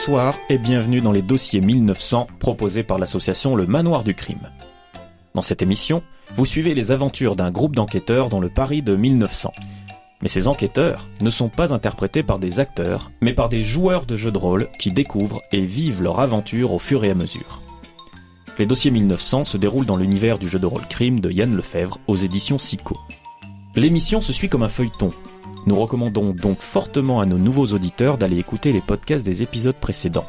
Bonsoir et bienvenue dans les dossiers 1900 proposés par l'association Le Manoir du Crime. Dans cette émission, vous suivez les aventures d'un groupe d'enquêteurs dans le Paris de 1900. Mais ces enquêteurs ne sont pas interprétés par des acteurs, mais par des joueurs de jeux de rôle qui découvrent et vivent leur aventure au fur et à mesure. Les dossiers 1900 se déroulent dans l'univers du jeu de rôle crime de Yann Lefebvre aux éditions Sico. L'émission se suit comme un feuilleton. Nous recommandons donc fortement à nos nouveaux auditeurs d'aller écouter les podcasts des épisodes précédents.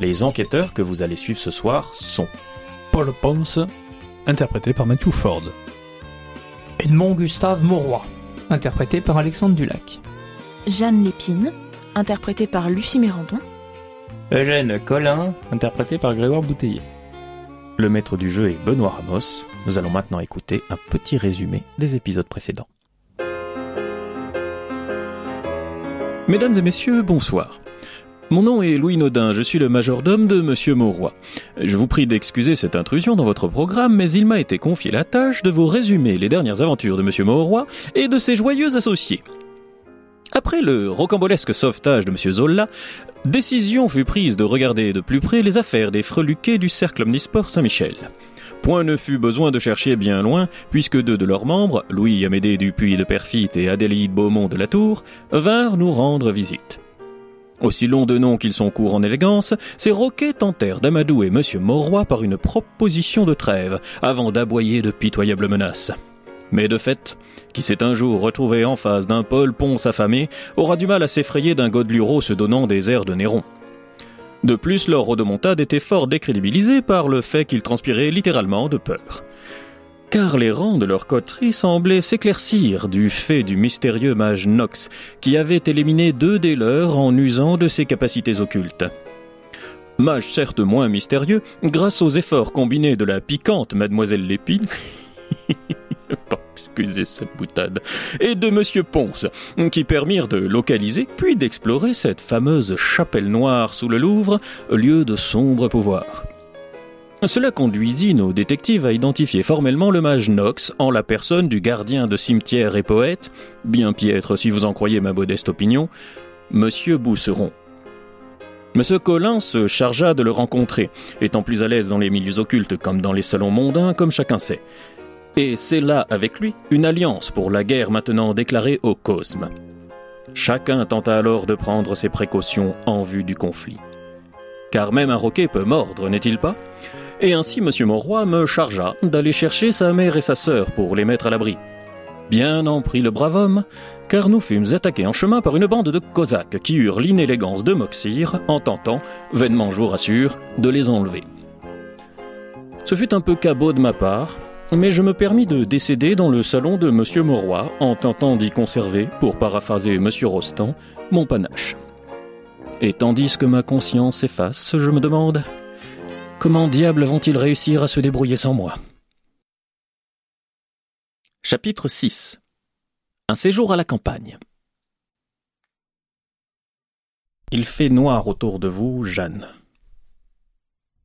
Les enquêteurs que vous allez suivre ce soir sont Paul Ponce, interprété par Matthew Ford. Edmond Gustave Mauroy, interprété par Alexandre Dulac. Jeanne Lépine, interprétée par Lucie Mérandon. Eugène Collin, interprété par Grégoire Bouteiller. Le maître du jeu est Benoît Ramos. Nous allons maintenant écouter un petit résumé des épisodes précédents. Mesdames et messieurs, bonsoir. Mon nom est Louis Naudin, je suis le majordome de Monsieur Mauroy. Je vous prie d'excuser cette intrusion dans votre programme, mais il m'a été confié la tâche de vous résumer les dernières aventures de Monsieur Mauroy et de ses joyeux associés. Après le rocambolesque sauvetage de Monsieur Zola, décision fut prise de regarder de plus près les affaires des freluquets du cercle omnisport Saint-Michel. Point ne fut besoin de chercher bien loin, puisque deux de leurs membres, Louis Amédée Dupuis de Perfit et Adélaïde Beaumont de la Tour, vinrent nous rendre visite. Aussi longs de nom qu'ils sont courts en élégance, ces roquets tentèrent d'amadouer M. Mauroy par une proposition de trêve, avant d'aboyer de pitoyables menaces. Mais de fait, qui s'est un jour retrouvé en face d'un Paul Ponce affamé, aura du mal à s'effrayer d'un Godeluro se donnant des airs de Néron. De plus, leur rodomontade était fort décrédibilisée par le fait qu'ils transpiraient littéralement de peur. Car les rangs de leur coterie semblaient s'éclaircir du fait du mystérieux mage Nox, qui avait éliminé deux des leurs en usant de ses capacités occultes. Mage certes moins mystérieux, grâce aux efforts combinés de la piquante Mademoiselle Lépine, excusez cette boutade, et de Monsieur Ponce, qui permirent de localiser puis d'explorer cette fameuse chapelle noire sous le Louvre, lieu de sombre pouvoir. Cela conduisit nos détectives à identifier formellement le mage Nox en la personne du gardien de cimetière et poète, bien piètre si vous en croyez ma modeste opinion, Monsieur Bousseron. Monsieur Collin se chargea de le rencontrer, étant plus à l'aise dans les milieux occultes comme dans les salons mondains, comme chacun sait. Et c'est là, avec lui, une alliance pour la guerre maintenant déclarée au Cosme. Chacun tenta alors de prendre ses précautions en vue du conflit. Car même un roquet peut mordre, n'est-il pas? Et ainsi M. Mauroy me chargea d'aller chercher sa mère et sa sœur pour les mettre à l'abri. Bien en prit le brave homme, car nous fûmes attaqués en chemin par une bande de Cosaques qui eurent l'inélégance de m'oxyre en tentant, vainement je vous rassure, de les enlever. Ce fut un peu cabot de ma part, mais je me permis de décéder dans le salon de M. Mauroy en tentant d'y conserver, pour paraphraser M. Rostand, mon panache. Et tandis que ma conscience efface, je me demande comment diable vont-ils réussir à se débrouiller sans moi? Chapitre 6 Un séjour à la campagne. Il fait noir autour de vous, Jeanne.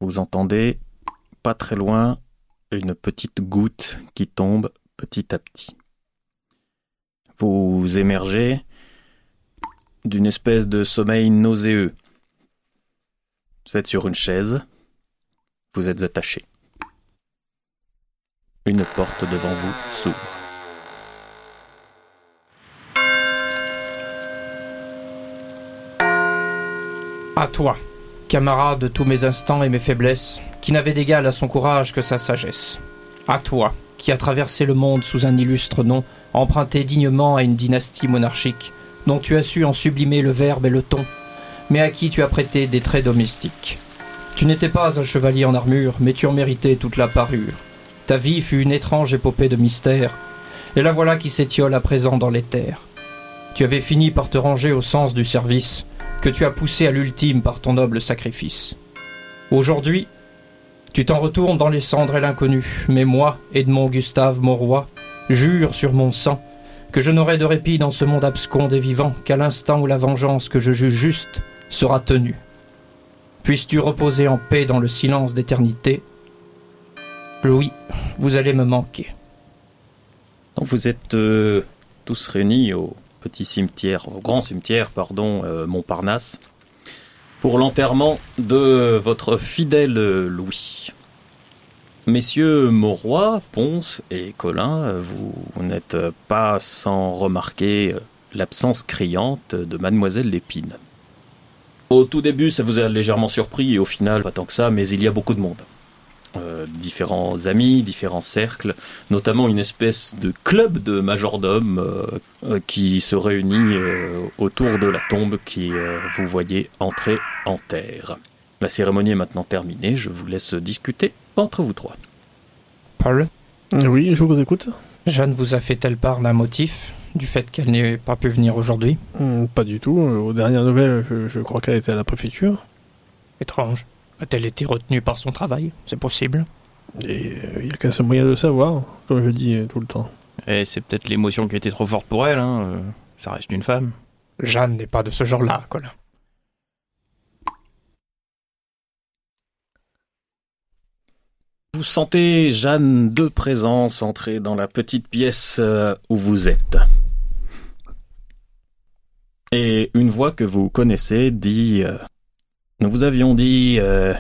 Vous entendez, pas très loin, une petite goutte qui tombe petit à petit. Vous émergez d'une espèce de sommeil nauséeux. Vous êtes sur une chaise, vous êtes attaché. Une porte devant vous s'ouvre. À toi, camarade de tous mes instants et mes faiblesses, qui n'avait d'égal à son courage que sa sagesse. À toi, qui a traversé le monde sous un illustre nom, emprunté dignement à une dynastie monarchique, dont tu as su en sublimer le verbe et le ton, mais à qui tu as prêté des traits domestiques. Tu n'étais pas un chevalier en armure, mais tu en méritais toute la parure. Ta vie fut une étrange épopée de mystère, et la voilà qui s'étiole à présent dans les terres. Tu avais fini par te ranger au sens du service, que tu as poussé à l'ultime par ton noble sacrifice. Aujourd'hui, tu t'en retournes dans les cendres et l'inconnu, mais moi, Edmond Gustave Mauroy, jure sur mon sang que je n'aurai de répit dans ce monde abscon des vivants qu'à l'instant où la vengeance que je juge juste sera tenue. Puisses-tu reposer en paix dans le silence d'éternité? Louis, vous allez me manquer. Vous êtes euh, tous réunis au petit cimetière, au grand cimetière, pardon, euh, Montparnasse. pour l'enterrement de votre fidèle Louis. Messieurs Mauroy, Ponce et Colin, vous n'êtes pas sans remarquer l'absence criante de mademoiselle Lépine. Au tout début, ça vous a légèrement surpris et au final, pas tant que ça, mais il y a beaucoup de monde. Euh, différents amis, différents cercles, notamment une espèce de club de majordomes euh, euh, qui se réunit autour de la tombe qui vous voyez entrer en terre. La cérémonie est maintenant terminée, je vous laisse discuter entre vous trois. Paul Oui, je vous écoute. Jeanne vous a fait-elle part d'un motif du fait qu'elle n'ait pas pu venir aujourd'hui? Hmm, Pas du tout. Aux dernières nouvelles, je, je crois qu'elle était à la préfecture. Étrange. A-t-elle été retenue par son travail? C'est possible. Et euh, il n'y a qu'un seul moyen de savoir, comme je dis euh, tout le temps. Et c'est peut-être l'émotion qui était trop forte pour elle, hein. euh, Ça reste une femme. Jeanne n'est pas de ce genre-là, Colin. Vous sentez Jeanne de présence entrer dans la petite pièce euh, où vous êtes. Et une voix que vous connaissez dit euh, Nous vous avions dit euh,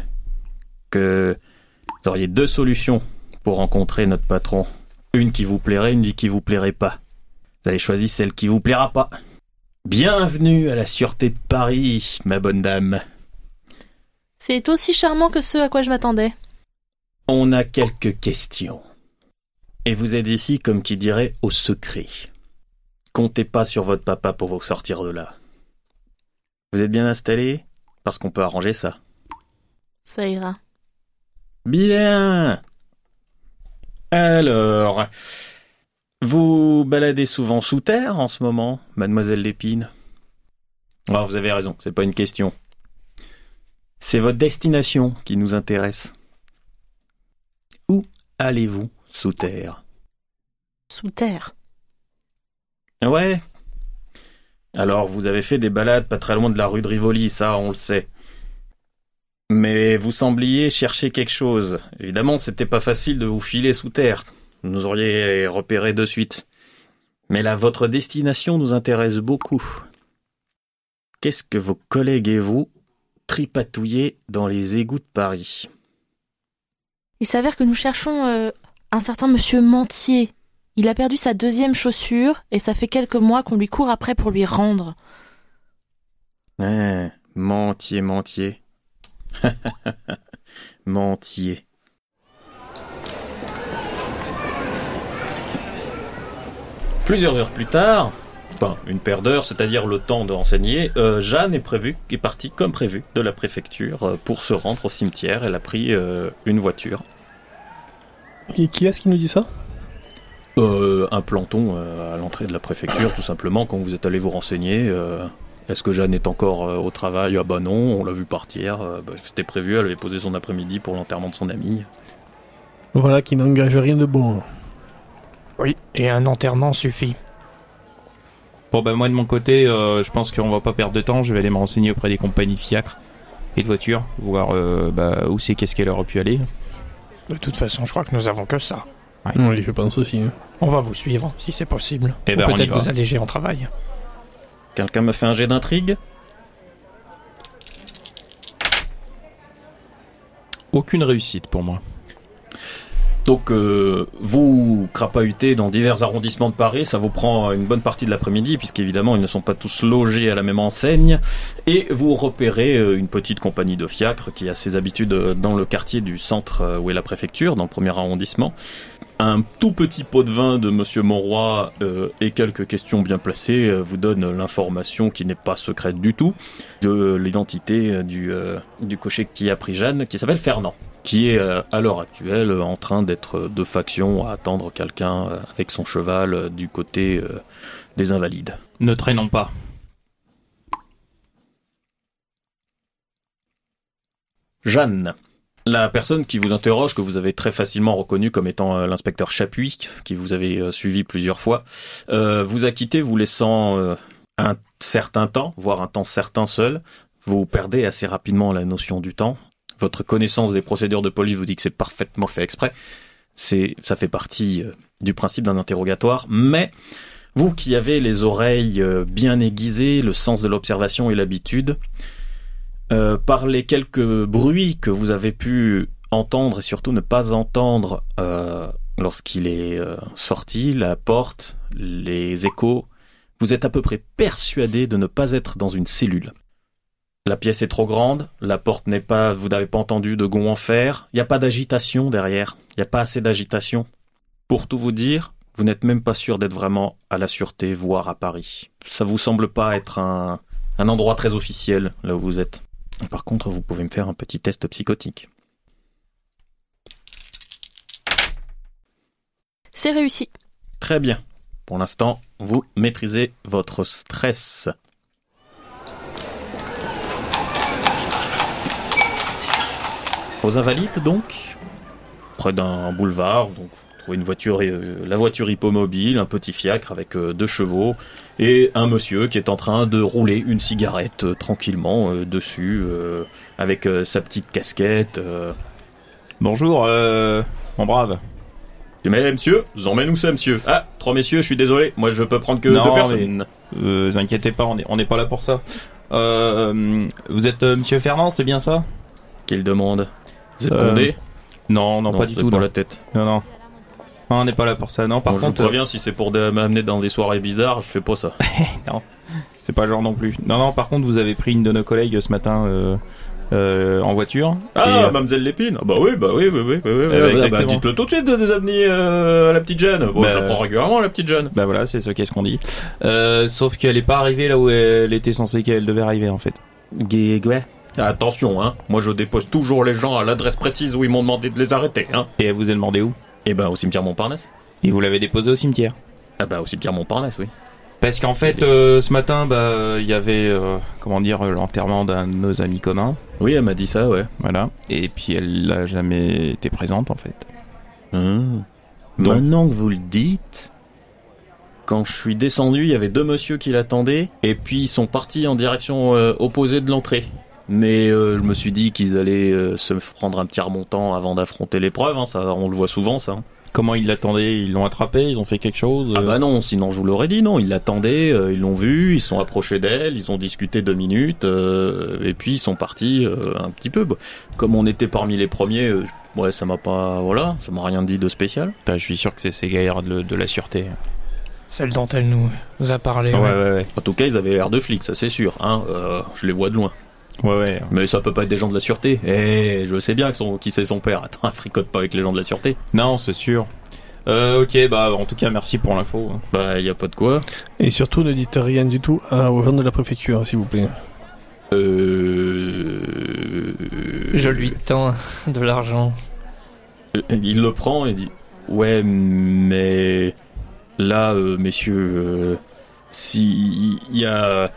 que vous auriez deux solutions pour rencontrer notre patron. Une qui vous plairait, une qui vous plairait pas. Vous avez choisi celle qui vous plaira pas. Bienvenue à la Sûreté de Paris, ma bonne dame. C'est aussi charmant que ce à quoi je m'attendais. On a quelques questions. Et vous êtes ici, comme qui dirait, au secret. Comptez pas sur votre papa pour vous sortir de là. Vous êtes bien installé? Parce qu'on peut arranger ça. Ça ira. Bien Alors, vous baladez souvent sous terre en ce moment, mademoiselle Lépine? Ah, vous avez raison, c'est pas une question. C'est votre destination qui nous intéresse. Où allez-vous sous terre? Sous terre? Ouais. Alors, vous avez fait des balades pas très loin de la rue de Rivoli, ça, on le sait. Mais vous sembliez chercher quelque chose. Évidemment, c'était pas facile de vous filer sous terre. Vous nous auriez repéré de suite. Mais là, votre destination nous intéresse beaucoup. Qu'est-ce que vos collègues et vous tripatouillez dans les égouts de Paris? Il s'avère que nous cherchons euh, un certain monsieur Mentier. Il a perdu sa deuxième chaussure et ça fait quelques mois qu'on lui court après pour lui rendre. Ah, mentier, mentier. mentier. Plusieurs heures plus tard, enfin une paire d'heures, c'est-à-dire le temps de renseigner, euh, Jeanne est prévue, est partie comme prévu de la préfecture euh, pour se rendre au cimetière. Elle a pris euh, une voiture, Qui, qui est-ce qui nous dit ça? Euh, un planton euh, à l'entrée de la préfecture, tout simplement, quand vous êtes allé vous renseigner. euh, Est-ce que Jeanne est encore euh, au travail? Ah bah non, on l'a vu partir. euh, bah, C'était prévu, elle avait posé son après-midi pour l'enterrement de son ami. Voilà, qui n'engage rien de bon. Oui, et un enterrement suffit. Bon, bah, moi, de mon côté, euh, je pense qu'on va pas perdre de temps. Je vais aller me renseigner auprès des compagnies de fiacres et de voitures, voir euh, bah, où c'est, qu'est-ce qu'elle aurait pu aller. De toute façon, je crois que nous avons que ça. Oui, je pense aussi. hein. On va vous suivre, si c'est possible. Eh Ou ben, on y peut-être va. vous alléger en travail. Quelqu'un me fait un jet d'intrigue Aucune réussite pour moi. Donc euh, vous crapahutez dans divers arrondissements de Paris, ça vous prend une bonne partie de l'après-midi puisqu'évidemment ils ne sont pas tous logés à la même enseigne et vous repérez euh, une petite compagnie de fiacres qui a ses habitudes euh, dans le quartier du centre euh, où est la préfecture, dans le premier arrondissement. Un tout petit pot de vin de Monsieur Monroy euh, et quelques questions bien placées euh, vous donnent l'information qui n'est pas secrète du tout de l'identité euh, du, euh, du cocher qui a pris Jeanne, qui s'appelle Fernand qui est euh, à l'heure actuelle en train d'être de faction à attendre quelqu'un avec son cheval du côté euh, des invalides. Ne traînons pas. Jeanne, la personne qui vous interroge, que vous avez très facilement reconnu comme étant euh, l'inspecteur Chapuis, qui vous avez euh, suivi plusieurs fois, euh, vous a quitté vous laissant un certain temps, voire un temps certain seul. Vous perdez assez rapidement la notion du temps. Votre connaissance des procédures de police vous dit que c'est parfaitement fait exprès. C'est, ça fait partie du principe d'un interrogatoire, mais vous qui avez les oreilles bien aiguisées, le sens de l'observation et l'habitude, Euh, par les quelques bruits que vous avez pu entendre et surtout ne pas entendre euh, lorsqu'il est euh, sorti, la porte, les échos, vous êtes à peu près persuadé de ne pas être dans une cellule. La pièce est trop grande, la porte n'est pas, vous n'avez pas entendu de gonds en fer, il n'y a pas d'agitation derrière, il n'y a pas assez d'agitation. Pour tout vous dire, vous n'êtes même pas sûr d'être vraiment à la sûreté, voire à Paris. Ça vous semble pas être un, un endroit très officiel là où vous êtes. Par contre, vous pouvez me faire un petit test psychotique. C'est réussi. Très bien. Pour l'instant, vous maîtrisez votre stress. Aux Invalides, donc, près d'un boulevard, donc trouvez une voiture, euh, la voiture hippomobile, un petit fiacre avec euh, deux chevaux et un monsieur qui est en train de rouler une cigarette euh, tranquillement dessus avec sa petite casquette. Bonjour, mon brave. Mais monsieur, vous emmenez où ça, monsieur Ah, trois messieurs, je suis désolé, moi je peux prendre que Non, deux personnes. Euh, vous inquiétez pas, on est, on n'est pas là pour ça. Euh, vous êtes euh, Monsieur Fernand, c'est bien ça? Qu'il demande Vous êtes condé Non, non, pas du tout. non. la tête. Non, non. Non, on n'est pas là pour ça. Non, par Bon, je contre, vous préviens, si c'est pour m'amener dans des soirées bizarres, je fais pas ça. euh, c'est pas le genre non plus. Non, non. Par contre, vous avez pris une de nos collègues ce matin euh, euh, en voiture. Ah, Et, euh, Mademoiselle Lépine Ah Bah oui, bah oui, oui, oui, oui, oui, bah, Ah bah, exactement. Dites-le tout de suite, des amis euh, à la petite Jeanne. Bon, Bah, je la prends régulièrement, la petite Jeanne. Bah voilà, c'est ce qu'est-ce qu'on dit. Euh, sauf qu'elle est pas arrivée là où elle était censée qu'elle devait arriver en fait. Attention, hein. Moi, je dépose toujours les gens à l'adresse précise où ils m'ont demandé de les arrêter, hein. Et elle vous a demandé où? Eh ben, au cimetière Montparnasse. Et vous l'avez déposée au cimetière. Ah bah, au cimetière Montparnasse, oui. Parce qu'en fait, euh, ce matin, bah, il y avait, euh, comment dire, l'enterrement d'un de nos amis communs. Oui, elle m'a dit ça, ouais. Voilà. Et puis elle n'a jamais été présente en fait. Hum. Donc- Maintenant que vous le dites, quand je suis descendu, il y avait deux monsieur qui l'attendaient, et puis ils sont partis en direction euh, opposée de l'entrée. Mais euh, je me suis dit qu'ils allaient euh, se prendre un petit remontant avant d'affronter l'épreuve, hein, ça, on le voit souvent ça. hein. Comment ils l'attendaient? Ils l'ont attrapé? Ils ont fait quelque chose? Ah bah non, sinon je vous l'aurais dit, non, ils l'attendaient, euh, ils l'ont vu, ils sont approchés d'elle, ils ont discuté deux minutes, euh, et puis ils sont partis euh, un petit peu. Bah, Comme on était parmi les premiers, euh, ouais, ça m'a pas, voilà, ça m'a rien dit de spécial. Je suis sûr que c'est ces gars de, de la sûreté. Celle dont elle nous, nous a parlé. Ouais, ouais. ouais, ouais. En tout cas, ils avaient l'air de flics, ça c'est sûr, hein, euh, je les vois de loin. Ouais, ouais. Mais ça peut pas être des gens de la sûreté. Eh, je sais bien que son, qui c'est son père. Attends, fricote pas avec les gens de la sûreté. Non, c'est sûr. Euh, ok, bah en tout cas, merci pour l'info. Bah, y a pas de quoi. Et surtout, ne dites rien du tout à- aux gens de la préfecture, s'il vous plaît. Euh... Je lui tends de l'argent. Euh, Il le prend et dit Ouais, mais là, euh, messieurs, euh, si il y a.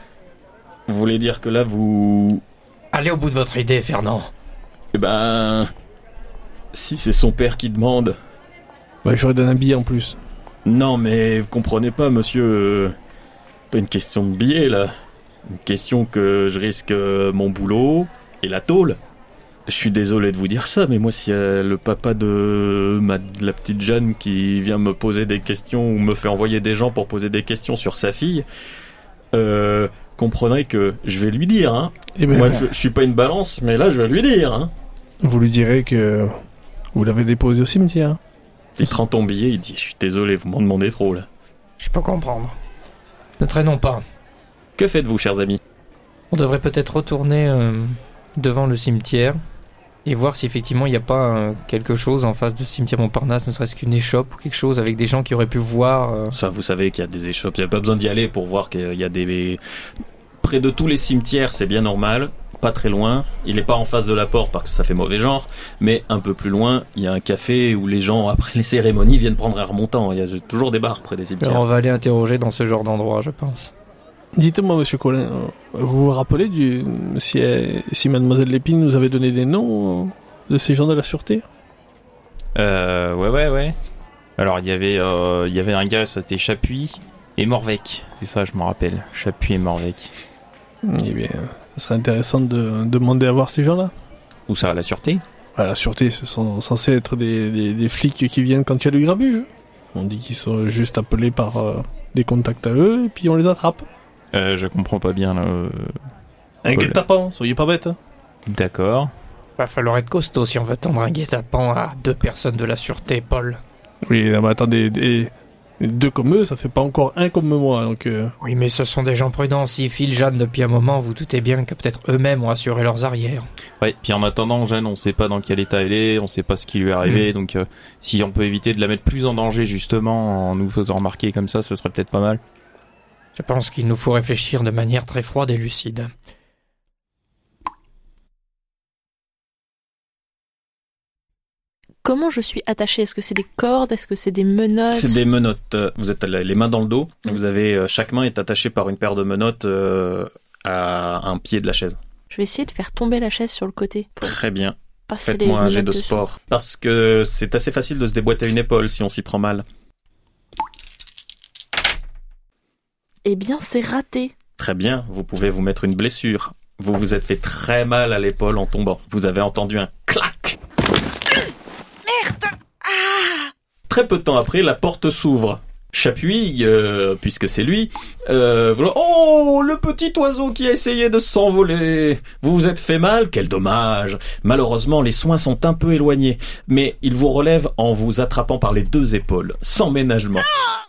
Vous voulez dire que là, vous. Allez au bout de votre idée, Fernand. Eh ben. Si c'est son père qui demande. Ouais, J'aurais donné un billet en plus. Non, mais vous comprenez pas, monsieur. Pas une question de billet, là. Une question que je risque euh, mon boulot et la tôle. Je suis désolé de vous dire ça, mais moi, si euh, le papa de, ma, de la petite Jeanne qui vient me poser des questions ou me fait envoyer des gens pour poser des questions sur sa fille, euh, comprenez que je vais lui dire, hein. Eh ben, Moi, je, je suis pas une balance, mais là, je vais lui dire, hein. vous lui direz que vous l'avez déposé au cimetière. Il prend ton billet, il dit, je suis désolé, vous m'en demandez trop, là. Je peux comprendre. Ne traînons pas. Que faites-vous, chers amis? On devrait peut-être retourner euh, devant le cimetière et voir si effectivement il n'y a pas euh, quelque chose en face de cimetière Montparnasse, ne serait-ce qu'une échoppe ou quelque chose avec des gens qui auraient pu voir. euh, Ça, vous savez qu'il y a des échoppes. Il n'y a pas besoin d'y aller pour voir qu'il y a des... Près de tous les cimetières, c'est bien normal. Pas très loin. Il n'est pas en face de la porte parce que ça fait mauvais genre. Mais un peu plus loin, il y a un café où les gens, après les cérémonies, viennent prendre un remontant. Il y a toujours des bars près des alors, on cimetières. va aller interroger dans ce genre d'endroit, je pense. Dites-moi, monsieur Colin, vous vous rappelez du si, si mademoiselle Lépine nous avait donné des noms de ces gens de la sûreté? Euh, ouais, ouais, ouais. Alors, il y avait, euh, il y avait un gars, ça c'était Chapuis et Morvec. C'est ça, je me rappelle. Chapuis et Morvec. Eh bien, ce serait intéressant de demander à voir ces gens-là. Où ça, la sûreté À la sûreté, ce sont censés être des, des, des flics qui viennent quand il y a du grabuge. On dit qu'ils sont juste appelés par euh, des contacts à eux et puis on les attrape. Euh, Je comprends pas bien, là. euh. Un guet-apens, soyez pas bête. hein. D'accord. Va falloir être costaud si on veut tendre un guet-apens à deux personnes de la sûreté, Paul. Oui, non, mais attendez, des- deux comme eux, ça fait pas encore un comme moi, donc... euh, Oui, mais ce sont des gens prudents. S'ils filent Jeanne depuis un moment, vous doutez bien que peut-être eux-mêmes ont assuré leurs arrières. Ouais, puis en attendant, Jeanne, on sait pas dans quel état elle est, on sait pas ce qui lui est arrivé, donc euh, si on peut éviter de la mettre plus en danger justement en nous faisant remarquer comme ça, ce serait peut-être pas mal. Je pense qu'il nous faut réfléchir de manière très froide et lucide. Comment je suis attachée Est-ce que c'est des cordes? Est-ce que c'est des menottes? C'est des menottes. Vous êtes les mains dans le dos. Vous avez euh, chaque main est attachée par une paire de menottes euh, à un pied de la chaise. Je vais essayer de faire tomber la chaise sur le côté. Très bien. Faites-moi un jet de sport. Parce que c'est assez facile de se déboîter une épaule si on s'y prend mal. Eh bien, c'est raté. Très bien, vous pouvez vous mettre une blessure. Vous vous êtes fait très mal à l'épaule en tombant. Vous avez entendu un clac. Merde Très peu de temps après, la porte s'ouvre. Chapuis, euh, puisque c'est lui, euh. Oh, le petit oiseau qui a essayé de s'envoler. Vous vous êtes fait mal? Quel dommage. Malheureusement, les soins sont un peu éloignés, mais il vous relève en vous attrapant par les deux épaules, sans ménagement. Ah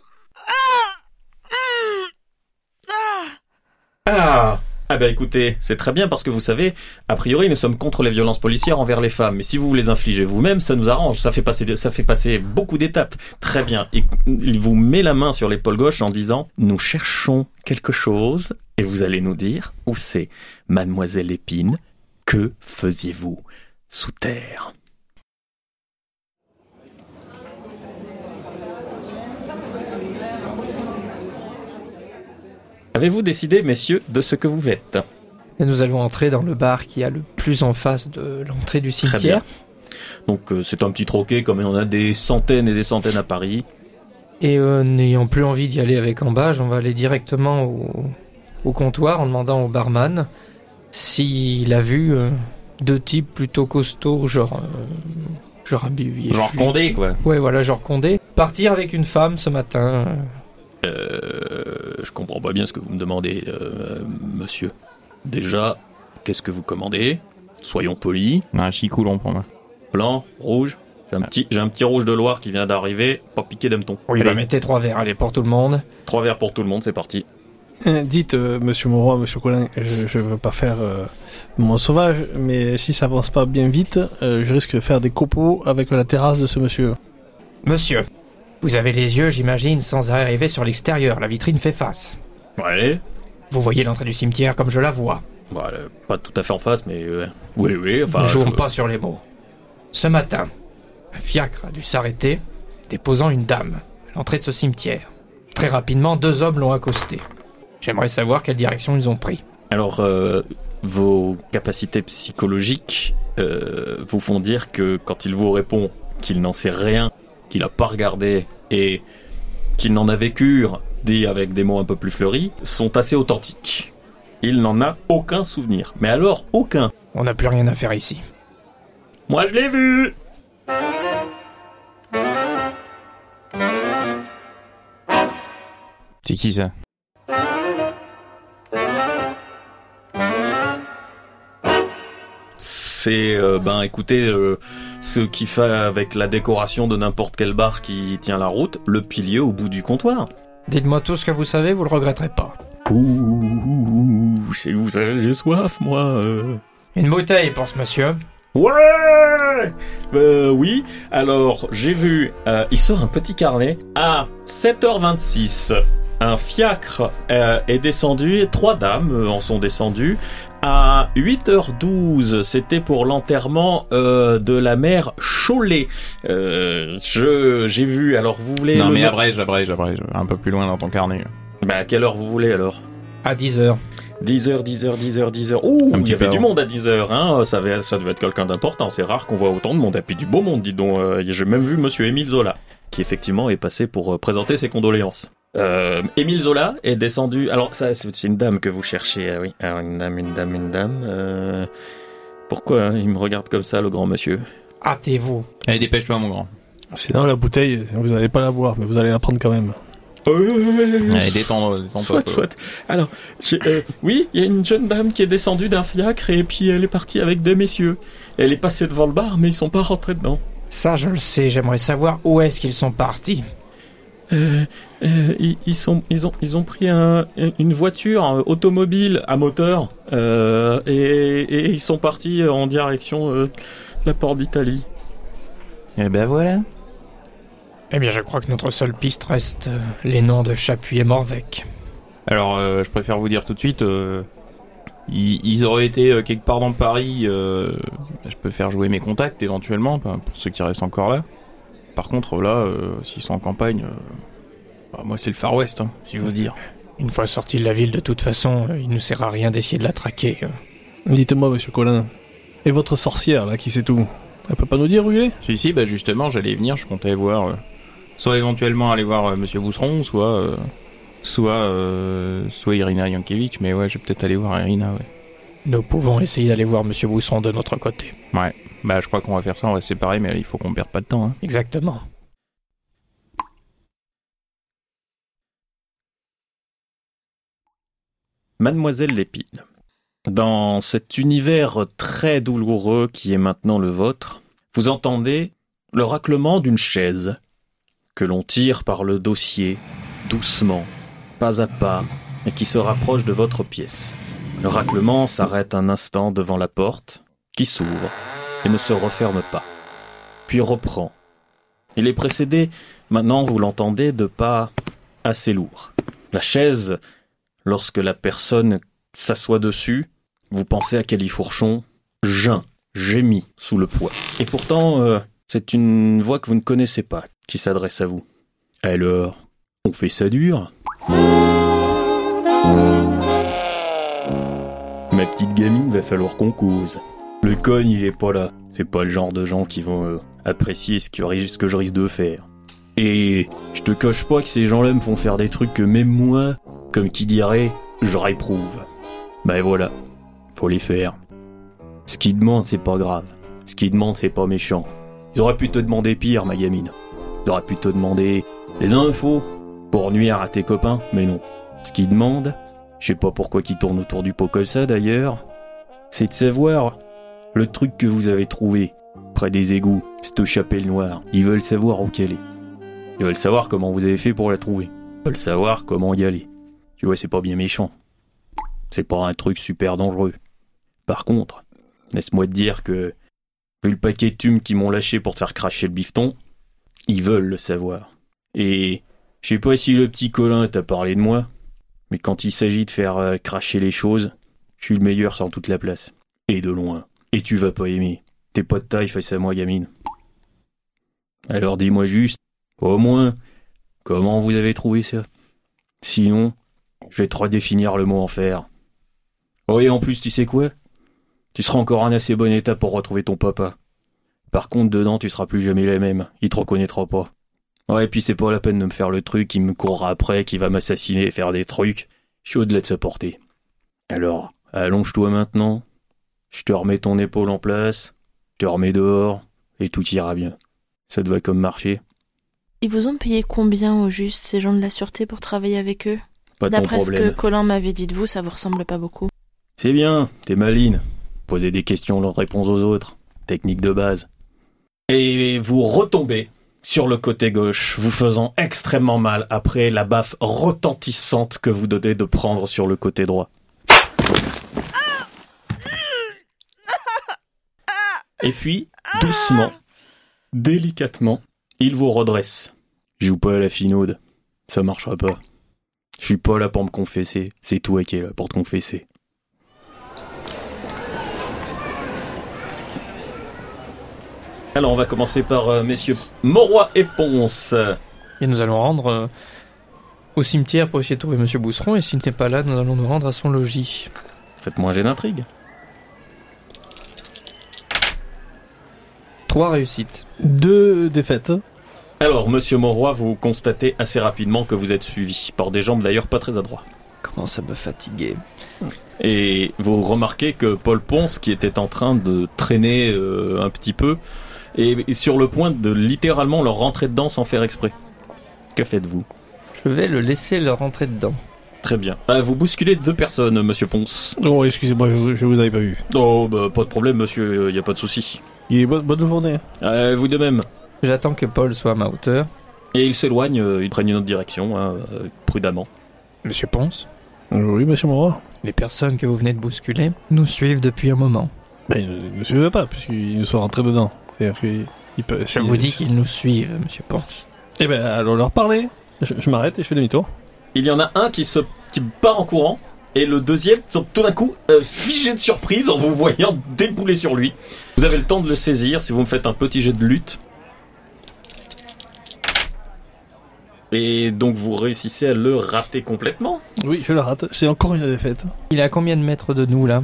Ah ben écoutez, c'est très bien parce que vous savez, a priori nous sommes contre les violences policières envers les femmes, mais si vous vous les infligez vous-même, ça nous arrange, ça fait passer, ça fait passer beaucoup d'étapes. Très bien. Il vous met la main sur l'épaule gauche en disant, nous cherchons quelque chose, et vous allez nous dire où c'est. Mademoiselle Épine, que faisiez-vous sous terre? Avez-vous décidé, messieurs, de ce que vous faites Et nous allons entrer dans le bar qui a le plus en face de l'entrée du Très cimetière. Donc euh, c'est un petit troquet comme il y en a des centaines et des centaines à Paris. Et euh, n'ayant plus envie d'y aller avec embâge, on va aller directement au, au comptoir en demandant au barman s'il a vu euh, deux types plutôt costauds, genre. genre. Genre Condé, quoi. Ouais, voilà, genre Condé. Partir avec une femme ce matin. Euh, je comprends pas bien ce que vous me demandez, euh, monsieur. Déjà, qu'est-ce que vous commandez? Soyons polis. Un chicoulon pour moi. Blanc, rouge. J'ai un petit, j'ai un petit rouge de Loire qui vient d'arriver. Pas piqué d'hameçon. Oui, bah mettez trois verres, allez, pour tout le monde. trois verres pour tout le monde, c'est parti. Euh, Dites, euh, monsieur Moroy, monsieur Colin, je, je veux pas faire euh, mon sauvage, mais si ça avance pas bien vite, euh, je risque de faire des copeaux avec la terrasse de ce monsieur. Monsieur, vous avez les yeux, j'imagine, sans arriver sur l'extérieur. La vitrine fait face. Ouais. Vous voyez l'entrée du cimetière comme je la vois. Bon, euh, pas tout à fait en face, mais euh, oui, oui. Enfin, ne jouons je- pas sur les mots. Ce matin, un fiacre a dû s'arrêter, déposant une dame à l'entrée de ce cimetière. Très rapidement, deux hommes l'ont accosté. J'aimerais savoir quelle direction ils ont pris. Alors, euh, vos capacités psychologiques euh, vous font dire que quand il vous répond qu'il n'en sait rien, qu'il n'a pas regardé et qu'il n'en a vécu, dit avec des mots un peu plus fleuris, sont assez authentiques. Il n'en a aucun souvenir. Mais alors, aucun. On n'a plus rien à faire ici. Moi, je l'ai vu C'est qui ça? C'est, euh, ben écoutez, euh, ce qui fait avec la décoration de n'importe quel bar qui tient la route, le pilier au bout du comptoir. Dites-moi tout ce que vous savez, vous le regretterez pas. Ouh, c'est vous savez, j'ai soif, moi. euh. Une bouteille pour ce monsieur. Ouais Euh, oui, alors j'ai vu, euh, il sort un petit carnet. À 7h26, un fiacre euh, est descendu, et trois dames euh, en sont descendues. À 8h12, c'était pour l'enterrement euh, de la mère Cholet. Euh, je j'ai vu, alors vous voulez... Non le mais nom- abrège, abrège, abrège. Un peu plus loin dans ton carnet. Bah, à quelle heure vous voulez alors? À 10h. 10h, 10h, 10h, 10h. Ouh, Un il petit y avait peu du avant. monde à 10h, hein. Ça, avait- ça devait être quelqu'un d'important. C'est rare qu'on voit autant de monde. Et puis du beau monde, dis donc. Euh, J'ai même vu monsieur Émile Zola, qui effectivement est passé pour euh, présenter ses condoléances. Euh, Émile Zola est descendu. Alors, ça, c'est une dame que vous cherchez, ah oui. Alors, une dame, une dame, une dame. Euh, Pourquoi hein, il me regarde comme ça, le grand monsieur? Hâtez-vous. Allez, dépêche-toi mon grand. Sinon, la bouteille, vous n'allez pas la boire, mais vous allez la prendre quand même. Allez, détends Soit, pas. soit. Alors, euh, oui, il y a une jeune dame qui est descendue d'un fiacre et puis elle est partie avec deux messieurs. Elle est passée devant le bar, mais ils sont pas rentrés dedans. Ça, je le sais, j'aimerais savoir où est-ce qu'ils sont partis. Euh, euh, ils, ils sont, ils ont, ils ont pris un, une voiture euh, automobile à moteur euh, et, et ils sont partis en direction euh, de la porte d'Italie. Et ben voilà. Eh bien, je crois que notre seule piste reste les noms de Chapuis et Morvec. Alors, euh, je préfère vous dire tout de suite, euh, ils, ils auraient été quelque part dans Paris. euh, je peux faire jouer mes contacts éventuellement, pour ceux qui restent encore là. Par contre, là, euh, s'ils sont en campagne, euh, bah, moi c'est le Far West, hein, si je veux dire. Une fois sortis de la ville, de toute façon, euh, il ne sert à rien d'essayer de la traquer. Dites-moi, monsieur Colin. Et votre sorcière, là, qui sait tout Elle peut pas nous dire où il est Si, si, bah justement, j'allais venir, je comptais voir. euh, soit éventuellement aller voir euh, Monsieur Bousseron, soit. euh, soit. euh, soit Irina Yankiewicz, mais ouais, je vais peut-être aller voir Irina, ouais. Nous pouvons essayer d'aller voir Monsieur Bousseron de notre côté. Bah, je crois qu'on va faire ça, on va se séparer, mais il faut qu'on perde pas de temps, hein. Exactement. Mademoiselle Lépine. Dans cet univers très douloureux qui est maintenant le vôtre, vous entendez le raclement d'une chaise que l'on tire par le dossier, doucement, pas à pas, et qui se rapproche de votre pièce. Le raclement s'arrête un instant devant la porte, qui s'ouvre et ne se referme pas, puis reprend. Il est précédé, maintenant vous l'entendez, de pas assez lourds. La chaise Lorsque la personne s'assoit dessus, vous pensez à Califourchon, geint, gémit sous le poids. Et pourtant, euh, c'est une voix que vous ne connaissez pas qui s'adresse à vous. Alors, on fait ça dur? Ma petite gamine, va falloir qu'on cause. Le cogne, il est pas là. C'est pas le genre de gens qui vont euh, apprécier ce que, je risque de faire. Et je te cache pas que ces gens-là me font faire des trucs que même moi, comme qui dirait, je réprouve. Ben voilà, faut les faire. Ce qu'ils demandent, c'est pas grave. Ce qu'ils demandent, c'est pas méchant. Ils auraient pu te demander pire, ma gamine. Ils auraient pu te demander des infos pour nuire à tes copains, mais non. Ce qu'ils demandent, je sais pas pourquoi qu'ils tournent autour du pot comme ça d'ailleurs, c'est de savoir le truc que vous avez trouvé près des égouts, cette chapelle noire. Ils veulent savoir où qu'elle est. Ils veulent savoir comment vous avez fait pour la trouver. Ils veulent savoir comment y aller. Tu vois, c'est pas bien méchant. C'est pas un truc super dangereux. Par contre, laisse-moi te dire que, vu le paquet de thumes qui m'ont lâché pour te faire cracher le bifton, ils veulent le savoir. Et je sais pas si le petit Colin t'a parlé de moi, mais quand il s'agit de faire euh, cracher les choses, je suis le meilleur sur toute la place. Et de loin. Et tu vas pas aimer. T'es pas de taille face à moi, gamine. Alors dis-moi juste, au moins, comment vous avez trouvé ça? Sinon, je vais te redéfinir le mot enfer. Oh et en plus, tu sais quoi? Tu seras encore en assez bon état pour retrouver ton papa. Par contre, dedans, tu seras plus jamais la même. Il te reconnaîtra pas. Ouais, et puis c'est pas la peine de me faire le truc qui me courra après, qui va m'assassiner et faire des trucs. Je suis au-delà de sa portée. Alors, allonge-toi maintenant. Je te remets ton épaule en place. Je te remets dehors. Et tout ira bien. Ça te va comme marcher Ils vous ont payé combien au juste, ces gens de la sûreté, pour travailler avec eux? Pas D'après ce que problème. Colin m'avait dit de vous, ça vous ressemble pas beaucoup. C'est bien, t'es maline. Poser des questions, leur répondre aux autres. Technique de base. Et vous retombez sur le côté gauche, vous faisant extrêmement mal après la baffe retentissante que vous donnez de prendre sur le côté droit. Et puis, doucement, délicatement, il vous redresse. Joue pas à la finaude, ça marchera pas. Je suis pas là pour me confesser, c'est toi qui es là pour te confesser. Alors on va commencer par euh, messieurs Moroy et Ponce. Et nous allons rendre euh, au cimetière pour essayer de trouver Monsieur Bousseron. Et s'il n'est pas là, nous allons nous rendre à son logis. Faites-moi un jet d'intrigue. Trois réussites. Deux défaites. Alors monsieur Moroy, vous constatez assez rapidement que vous êtes suivi par des jambes d'ailleurs pas très adroits. Comment ça me fatiguer Et vous remarquez que Paul Ponce, qui était en train de traîner euh, un petit peu, est sur le point de littéralement leur rentrer dedans sans faire exprès. Que faites-vous? Je vais le laisser le rentrer dedans. Très bien. Ah, vous bousculez deux personnes, monsieur Ponce. Oh, excusez-moi, je, vous- je vous avais pas vu. Oh, bah, pas de problème, monsieur, y a pas de souci. Il est bonne, bonne journée. Euh, vous de même. J'attends que Paul soit à ma hauteur. Et ils s'éloignent, euh, ils prennent une autre direction, hein, euh, prudemment. Monsieur Ponce, Euh, Oui, monsieur Moreau. les personnes que vous venez de bousculer nous suivent depuis un moment. Ben, il ne- ne suivait pas, puisqu'ils nous sont rentrés dedans. C'est-à-dire qu'il il peut. Je vous dis qu'ils nous suivent, monsieur Ponce. Eh ben, allons leur parler. Je, je m'arrête et je fais demi-tour. Il y en a un qui se qui part en courant, et le deuxième, tout d'un coup, euh, figé de surprise en vous voyant débouler sur lui. Vous avez le temps de le saisir si vous me faites un petit jet de lutte. Et donc vous réussissez à le rater complètement. Oui, je la rate. C'est encore une défaite. Il est à combien de mètres de nous là?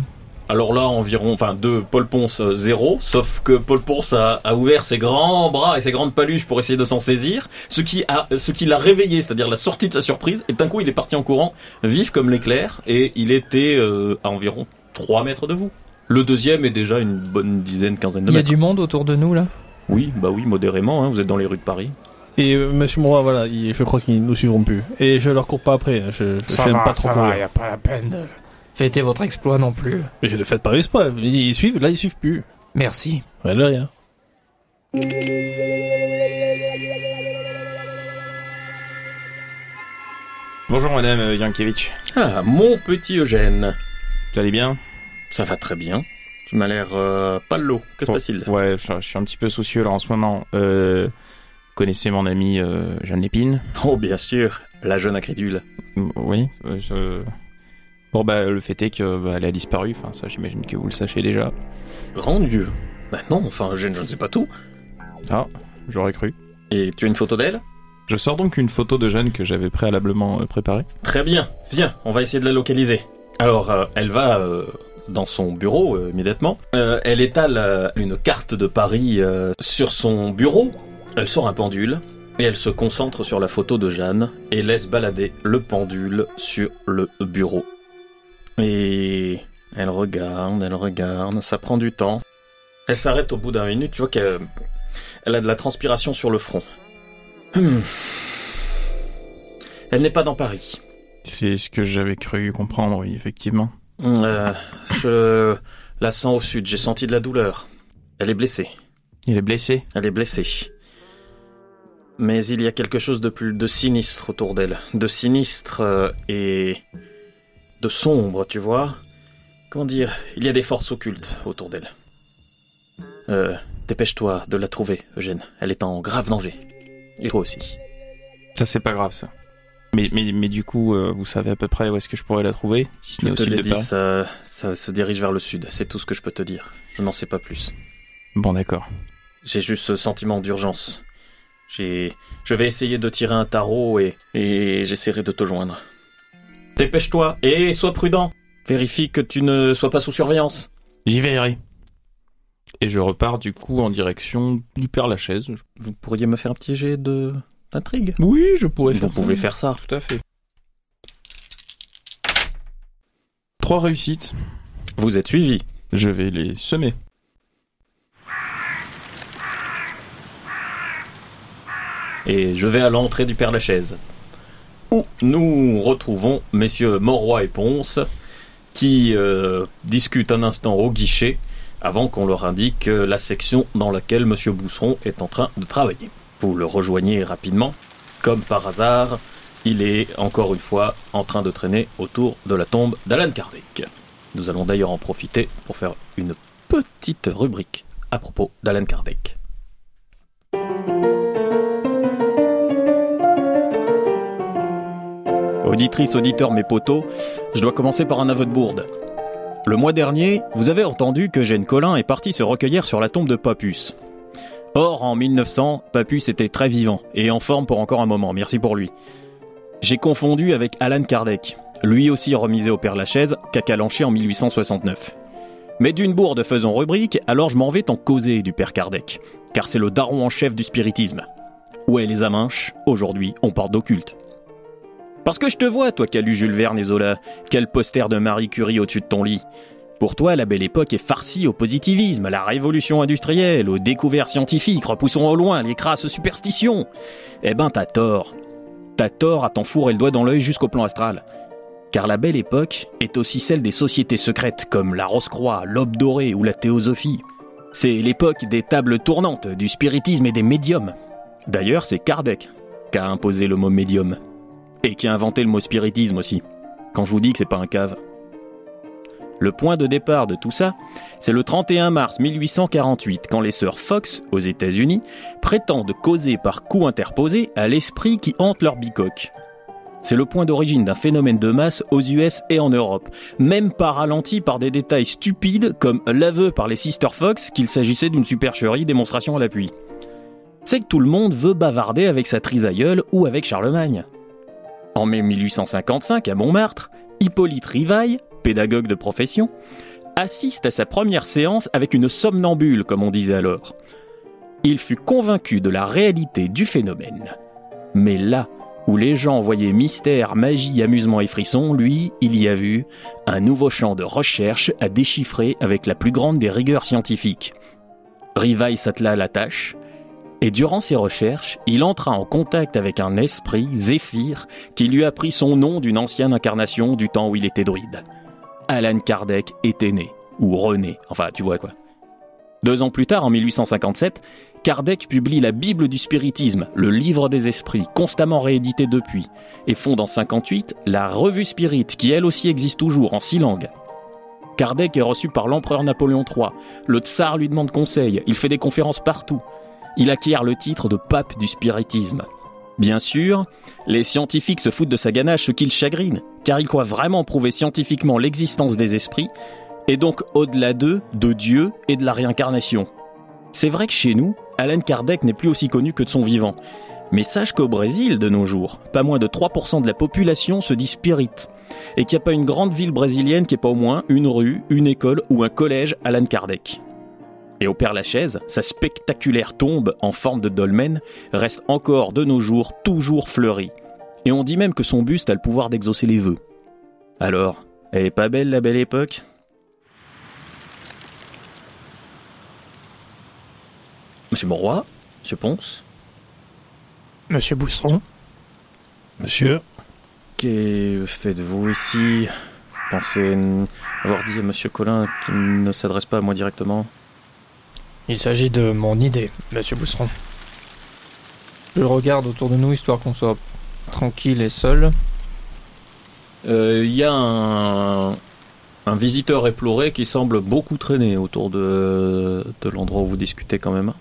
Alors là, environ, enfin, de Paul Ponce, euh, zéro, sauf que Paul Ponce a, a ouvert ses grands bras et ses grandes paluches pour essayer de s'en saisir, ce qui a, ce qui l'a réveillé, c'est-à-dire la sortie de sa surprise, et d'un coup, il est parti en courant, vif comme l'éclair, et il était euh, à environ 3 mètres de vous. Le deuxième est déjà une bonne dizaine, quinzaine de Il y a mètres. du monde autour de nous là? Oui, bah oui, modérément, hein, vous êtes dans les rues de Paris. Et euh, monsieur Moreau, voilà, il- je crois qu'ils nous suivront plus. Et je leur cours pas après. hein. Je, je Ça j'aime va, pas trop ça va, courir. y a pas la peine de fêter votre exploit non plus. Mais je le fais pas exprès. Ils ils suivent, là ils suivent plus. Merci. Ouais, de rien. Bonjour madame euh, Yankiewicz. Ah, mon petit Eugène. Vous allez bien? Ça va très bien. Tu m'as l'air euh, palo. Que se Oh, passe-t-il Ouais, je, je suis un petit peu soucieux là en ce moment. Euh, vous connaissez mon ami euh, Jeanne Lépine Oh, bien sûr, la jeune incrédule. Oui. euh, je... Bon bah le fait est que bah, a disparu. Enfin ça j'imagine que vous le sachez déjà. Grand Dieu. Bah non, enfin, Eugène, je ne sais pas tout. Ah, j'aurais cru. Et tu as une photo d'elle? Je sors donc une photo de Jeanne que j'avais préalablement euh, préparée. Très bien, viens, on va essayer de la localiser. Alors, euh, elle va dans son bureau euh, immédiatement. Euh, elle étale euh, une carte de Paris sur son bureau. Elle sort un pendule et elle se concentre sur la photo de Jeanne et laisse balader le pendule sur le bureau. Et elle regarde, elle regarde, ça prend du temps. Elle s'arrête au bout d'un minute, tu vois qu'elle elle a de la transpiration sur le front. Hmm. Elle n'est pas dans Paris. C'est ce que j'avais cru comprendre, oui, effectivement. Euh, je la sens au sud, j'ai senti de la douleur. Elle est blessée, Il est blessé. elle est blessée. Mais il y a quelque chose de plus de sinistre autour d'elle. De sinistre euh, et de sombre, tu vois. Comment dire? Il y a des forces occultes autour d'elle. Euh, dépêche-toi de la trouver, Eugène. Elle est en grave danger. Et toi aussi. Ça c'est pas grave ça. Mais, mais, mais du coup, euh, vous savez à peu près où est-ce que je pourrais la trouver Si ce Je n'est au te sud de Paris? ça, ça se dirige vers le sud. C'est tout ce que je peux te dire. Je n'en sais pas plus. Bon d'accord. J'ai juste ce sentiment d'urgence. J'ai, je vais essayer de tirer un tarot et, et j'essaierai de te joindre. Dépêche-toi et sois prudent. Vérifie que tu ne sois pas sous surveillance. J'y veillerai. Et je repars du coup en direction du Père Lachaise. Vous pourriez me faire un petit jet de d'intrigue Oui, je pourrais Vous pouvez faire ça. Tout à fait. Trois réussites. Vous êtes suivi. Je vais les semer. Et je vais à l'entrée du Père Lachaise. Où nous retrouvons messieurs Morroy et Ponce qui euh, discutent un instant au guichet avant qu'on leur indique euh, la section dans laquelle monsieur Bousseron est en train de travailler. Vous le rejoignez rapidement. Comme par hasard, il est encore une fois en train de traîner autour de la tombe d'Alan Kardec. Nous allons d'ailleurs en profiter pour faire une petite rubrique à propos d'Alan Kardec. Auditrice, auditeur, mes potos, je dois commencer par un aveu de bourde. Le mois dernier, vous avez entendu que Eugène Collin est parti se recueillir sur la tombe de Papus. Or, en 1900, Papus était très vivant et en forme pour encore un moment, merci pour lui. J'ai confondu avec Alan Kardec, lui aussi remisé au Père Lachaise, cacalanché en 1869. Mais d'une bourde faisons rubrique, alors je m'en vais t'en causer du Père Kardec, car c'est le daron en chef du spiritisme. Ouais, les aminches, aujourd'hui, on parle d'occulte. Parce que je te vois, toi qui lu Jules Verne et Zola, quel poster de Marie Curie au-dessus de ton lit. Pour toi, la belle époque est farcie au positivisme, à la révolution industrielle, aux découvertes scientifiques, repoussons au loin les crasses superstitions. Eh ben, t'as tort. T'as tort à t'en fourrer le doigt dans l'œil jusqu'au plan astral. Car la belle époque est aussi celle des sociétés secrètes comme la Rose-Croix, l'Aube dorée ou la théosophie. C'est l'époque des tables tournantes, du spiritisme et des médiums. D'ailleurs, c'est Kardec qui a imposé le mot médium. Et qui a inventé le mot spiritisme aussi. Quand je vous dis que c'est pas un cave. Le point de départ de tout ça, c'est le 31 mars 1848, quand les sœurs Fox, aux États-Unis, prétendent causer par coup interposé à l'esprit qui hante leur bicoque. C'est le point d'origine d'un phénomène de masse aux US et en Europe, même pas ralenti par des détails stupides comme l'aveu par les Sister Fox qu'il s'agissait d'une supercherie démonstration à l'appui. C'est que tout le monde veut bavarder avec sa trisaïeule ou avec Charlemagne. En mai 1855, à Montmartre, Hippolyte Rivaille, pédagogue de profession, assiste à sa première séance avec une somnambule, comme on disait alors. Il fut convaincu de la réalité du phénomène. Mais là où les gens voyaient mystère, magie, amusement et frisson, lui, il y a vu un nouveau champ de recherche à déchiffrer avec la plus grande des rigueurs scientifiques. Rivaille s'attela à la tâche, et durant ses recherches, il entra en contact avec un esprit, Zéphyr, qui lui apprit son nom d'une ancienne incarnation du temps où il était druide. Alan Kardec était né, ou rené, enfin tu vois quoi. Deux ans plus tard, en 1857, Kardec publie la Bible du spiritisme, le livre des esprits, constamment réédité depuis, et fonde en 58 la Revue Spirit, qui elle aussi existe toujours en six langues. Kardec est reçu par l'empereur Napoléon III. Le tsar lui demande conseil, il fait des conférences partout. Il acquiert le titre de pape du spiritisme. Bien sûr, les scientifiques se foutent de sa ganache, ce qui le chagrine, car ils croient vraiment prouver scientifiquement l'existence des esprits, et donc au-delà d'eux, de Dieu et de la réincarnation. C'est vrai que chez nous, Alan Kardec n'est plus aussi connu que de son vivant. Mais sache qu'au Brésil, de nos jours, pas moins de 3% de la population se dit spirit. Et qu'il n'y a pas une grande ville brésilienne qui n'ait pas au moins une rue, une école ou un collège Alan Kardec. Et au Père Lachaise, sa spectaculaire tombe en forme de dolmen reste encore de nos jours toujours fleurie. Et on dit même que son buste a le pouvoir d'exaucer les vœux. Alors, elle est pas belle la belle époque? Monsieur Monroy Monsieur Ponce? Monsieur Bousseron Monsieur? Que faites-vous ici? Vous pensez avoir dit à Monsieur Collin qu'il ne s'adresse pas à moi directement? Il s'agit de mon idée, monsieur Bousseron. Je regarde autour de nous histoire qu'on soit tranquille et seul. Euh, Il y a un, un visiteur éploré qui semble beaucoup traîner autour de, de l'endroit où vous discutez quand même.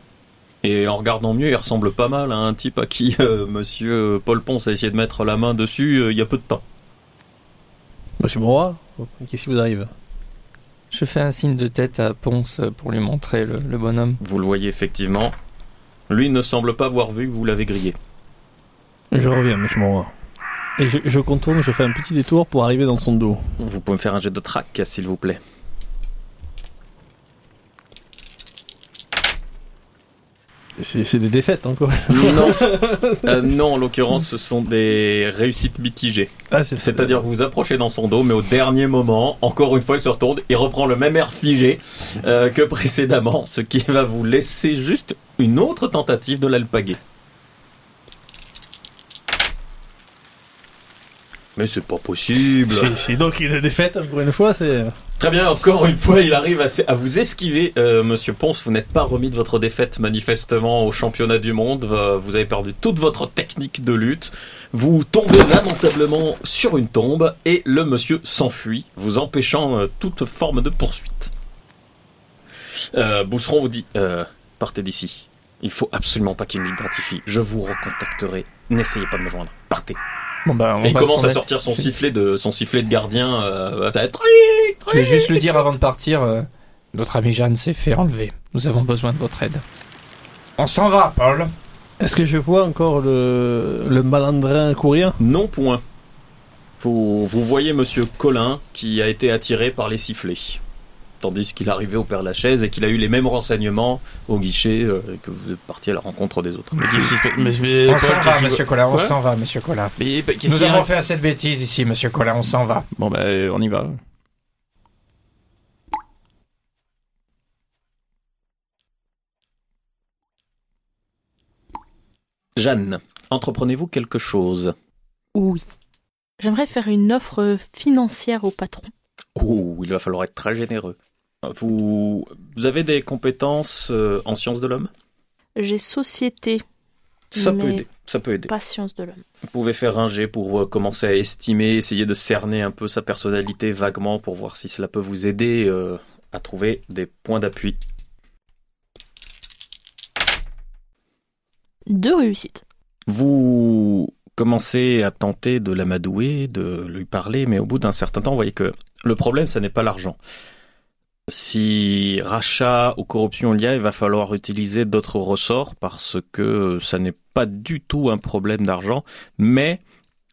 Et en regardant mieux, il ressemble pas mal à un type à qui euh, Monsieur Paul Ponce a essayé de mettre la main dessus euh, il y a peu de temps. Monsieur Monroy, qu'est-ce qui vous arrive? Je fais un signe de tête à Ponce pour lui montrer le, le bonhomme. Vous le voyez effectivement. Lui ne semble pas avoir vu que vous l'avez grillé. Je reviens, monsieur Monroy. Et je, je contourne, je fais un petit détour pour arriver dans son dos. Vous pouvez me faire un jet de track, s'il vous plaît. C'est des défaites encore. Non, Euh, non, en l'occurrence, ce sont des réussites mitigées. Ah, c'est C'est-à-dire vous vous approchez dans son dos, mais au dernier moment, encore une fois, il se retourne et reprend le même air figé euh, que précédemment, ce qui va vous laisser juste une autre tentative de l'alpaguer. Mais c'est pas possible. C'est donc une défaite pour une fois, c'est. Très bien, encore une fois, il arrive à vous esquiver, euh, Monsieur Ponce. Vous n'êtes pas remis de votre défaite manifestement au championnat du monde. Euh, Vous avez perdu toute votre technique de lutte. Vous tombez lamentablement sur une tombe et le monsieur s'enfuit, vous empêchant euh, toute forme de poursuite. Euh, Bousseron vous dit euh, partez d'ici. Il faut absolument pas qu'il m'identifie. Je vous recontacterai. N'essayez pas de me joindre. Partez. Bon bah, on Et il va commence s'en à sortir son sifflet de son sifflet de gardien. Euh, ça va être Je vais juste lui dire avant de partir, euh, notre ami Jeanne s'est fait enlever. Nous avons besoin de votre aide. On s'en va, Paul. Est-ce que je vois encore le, le malandrin courir? Non point. Vous, vous voyez Monsieur Collin qui a été attiré par les sifflets. Tandis qu'il arrivait au Père Lachaise et qu'il a eu les mêmes renseignements au guichet euh, et que vous êtes parti à la rencontre des autres. Mais Mais- mais- On s'en va, monsieur Collin, on s'en va, monsieur qu'est-ce Nous avons fait assez de bêtises ici, monsieur Collin, on s'en va. Bon bah on y va. Jeanne, entreprenez-vous quelque chose? Oui. J'aimerais faire une offre financière au patron. Oh, il va falloir être très généreux. Vous, vous avez des compétences euh, en sciences de l'homme? J'ai société, Ça peut aider. Ça peut aider. pas science de l'homme. Vous pouvez faire un jet pour euh, commencer à estimer, essayer de cerner un peu sa personnalité vaguement pour voir si cela peut vous aider euh, à trouver des points d'appui. Deux réussites. Vous commencez à tenter de l'amadouer, de lui parler, mais au bout d'un certain temps, vous voyez que le problème, ça n'est pas l'argent. Si rachat ou corruption il y a, il va falloir utiliser d'autres ressorts parce que ça n'est pas du tout un problème d'argent, mais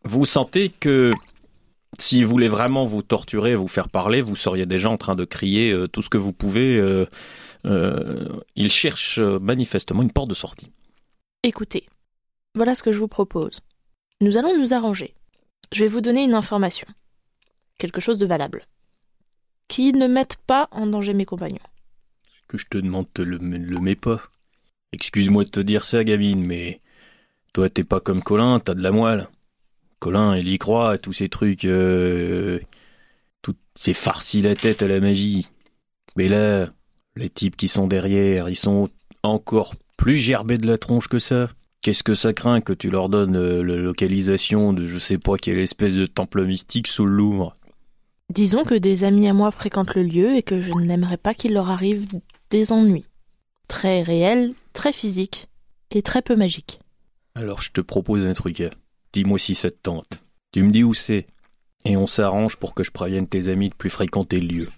vous sentez que s'il voulait vraiment vous torturer, vous faire parler, vous seriez déjà en train de crier euh, tout ce que vous pouvez. euh, euh, il cherche manifestement une porte de sortie. Écoutez, voilà ce que je vous propose. Nous allons nous arranger. Je vais vous donner une information. Quelque chose de valable. Qui ne mette pas en danger mes compagnons. que je te demande te le, le mets pas. Excuse-moi de te dire ça, gamine, mais toi t'es pas comme Colin, t'as de la moelle. Colin, il y croit tous ces trucs, euh, tout c'est farci la tête à la magie. Mais là, les types qui sont derrière, ils sont encore plus gerbés de la tronche que ça. Qu'est-ce que ça craint que tu leur donnes euh, la localisation de je sais pas quelle espèce de temple mystique sous le Louvre? Disons que des amis à moi fréquentent le lieu et que je n'aimerais pas qu'il leur arrive des ennuis. Très réels, très physiques et très peu magiques. Alors je te propose un truc. Dis-moi si ça te tente. Tu me dis où c'est. Et on s'arrange pour que je prévienne tes amis de plus fréquenter le lieu.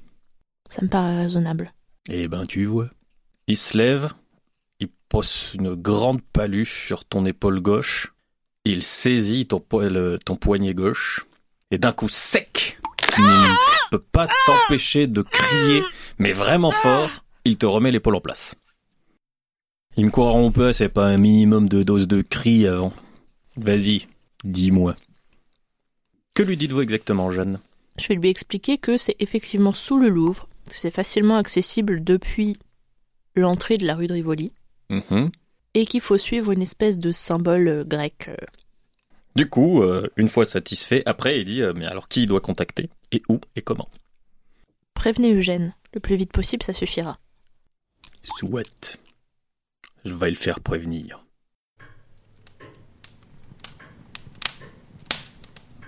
Ça me paraît raisonnable. Eh ben tu vois. Il se lève, il pose une grande paluche sur ton épaule gauche, il saisit ton, po- le- ton poignet gauche, et d'un coup sec, tu ne peux pas t'empêcher de crier, mais vraiment fort, il te remet l'épaule en place. Ils me croiront pas, c'est pas un minimum de dose de cri avant. Vas-y, dis-moi. Que lui dites-vous exactement, Jeanne? Je vais lui expliquer que c'est effectivement sous le Louvre, que c'est facilement accessible depuis l'entrée de la rue de Rivoli, Mhm. et qu'il faut suivre une espèce de symbole euh, grec. euh. Du coup, euh, une fois satisfait, après il dit mais alors qui il doit contacter? Et où et comment Prévenez Eugène, le plus vite possible, ça suffira. Souhaite. Je vais le faire prévenir.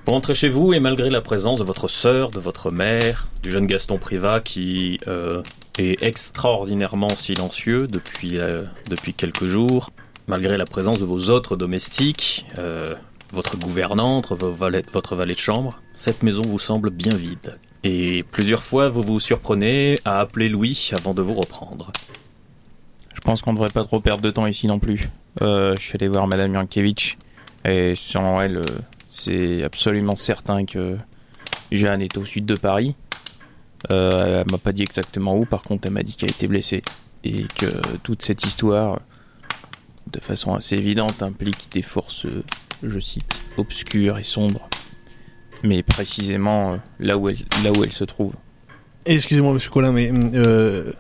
Vous rentrez chez vous et malgré la présence de votre sœur, de votre mère, du jeune Gaston Privat qui euh, est extraordinairement silencieux depuis, euh, depuis quelques jours, malgré la présence de vos autres domestiques, euh, votre gouvernante, votre valet de chambre, cette maison vous semble bien vide. Et plusieurs fois vous vous surprenez à appeler Louis avant de vous reprendre. Je pense qu'on devrait pas trop perdre de temps ici non plus. Euh, je suis allé voir Madame Yankiewicz et selon elle, euh, c'est absolument certain que Jeanne est au sud de Paris. Euh, elle m'a pas dit exactement où, par contre, elle m'a dit qu'elle était blessée et que toute cette histoire, de façon assez évidente, implique des forces, je cite, obscures et sombres. Mais précisément euh, là où elle, là où elle se trouve. Excusez-moi, monsieur Colin, mais euh,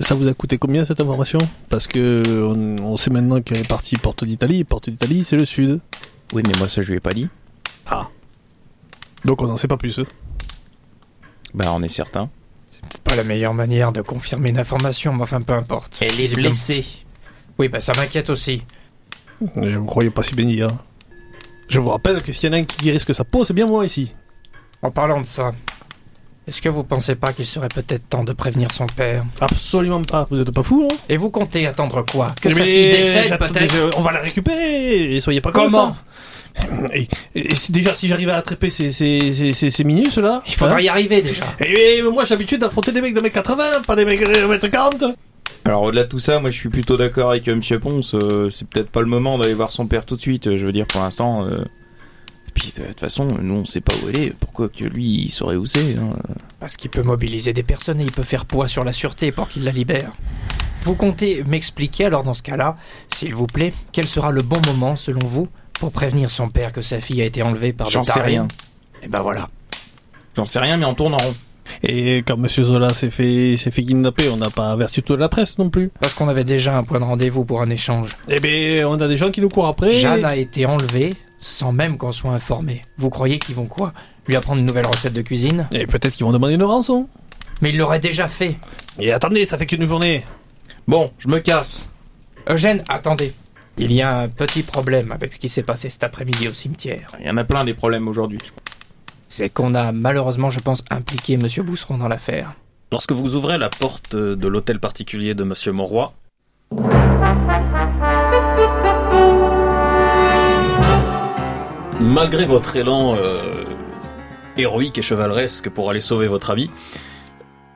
ça vous a coûté combien cette information? Parce que on, on sait maintenant qu'elle est partie Porte d'Italie. et Porte d'Italie, c'est le sud. Oui, mais moi ça je lui ai pas dit. Donc on n'en sait pas plus. hein. Bah on est certain. C'est pas la meilleure manière de confirmer une information, mais enfin peu importe. Elle est blessée. Oui, bah ça m'inquiète aussi. Je vous croyais pas si béni. Hein. Je vous rappelle que s'il y en a un qui risque sa peau, c'est bien moi ici. En parlant de ça, est-ce que vous pensez pas qu'il serait peut-être temps de prévenir son père? Absolument pas. Vous êtes pas fou, non Et vous comptez attendre quoi? Que sa Mais fille décède peut-être? On va la récupérer. Et soyez pas comme Comment? ça. Et, et si- déjà, si j'arrive à attraper ces, ces, ces, ces, ces minus là. Il faudra hein. y arriver déjà. Et, mais moi j'ai l'habitude d'affronter des mecs de 1m80, pas des mecs de 1m40. Alors au-delà de tout ça, moi je suis plutôt d'accord avec euh, Monsieur Ponce. euh, c'est peut-être pas le moment d'aller voir son père tout de suite. euh, je veux dire pour l'instant. euh, Et puis de toute façon, nous on sait pas où elle est. Pourquoi que lui il saurait où c'est hein. Parce qu'il peut mobiliser des personnes et il peut faire poids sur la sûreté pour qu'il la libère. Vous comptez m'expliquer alors dans ce cas-là, s'il vous plaît, quel sera le bon moment selon vous pour prévenir son père que sa fille a été enlevée par J'en sais rien. Et ben voilà. J'en sais rien, mais on tourne en rond. Et quand Monsieur Zola s'est fait, s'est fait kidnapper, on n'a pas averti toute la presse non plus. Parce qu'on avait déjà un point de rendez-vous pour un échange. Eh ben, on a des gens qui nous courent après. Jeanne a été enlevée sans même qu'on soit informé. Vous croyez qu'ils vont quoi? Lui apprendre une nouvelle recette de cuisine? Et peut-être qu'ils vont demander une rançon. Mais ils l'auraient déjà fait. Et attendez, ça fait qu'une journée. Bon, je me casse. Eugène, attendez. Il y a un petit problème avec ce qui s'est passé cet après-midi au cimetière. Il y en a plein des problèmes aujourd'hui. C'est qu'on a malheureusement, je pense, impliqué Monsieur Bousseron dans l'affaire. Lorsque vous ouvrez la porte de l'hôtel particulier de Monsieur Monroy, malgré votre élan euh, héroïque et chevaleresque pour aller sauver votre ami,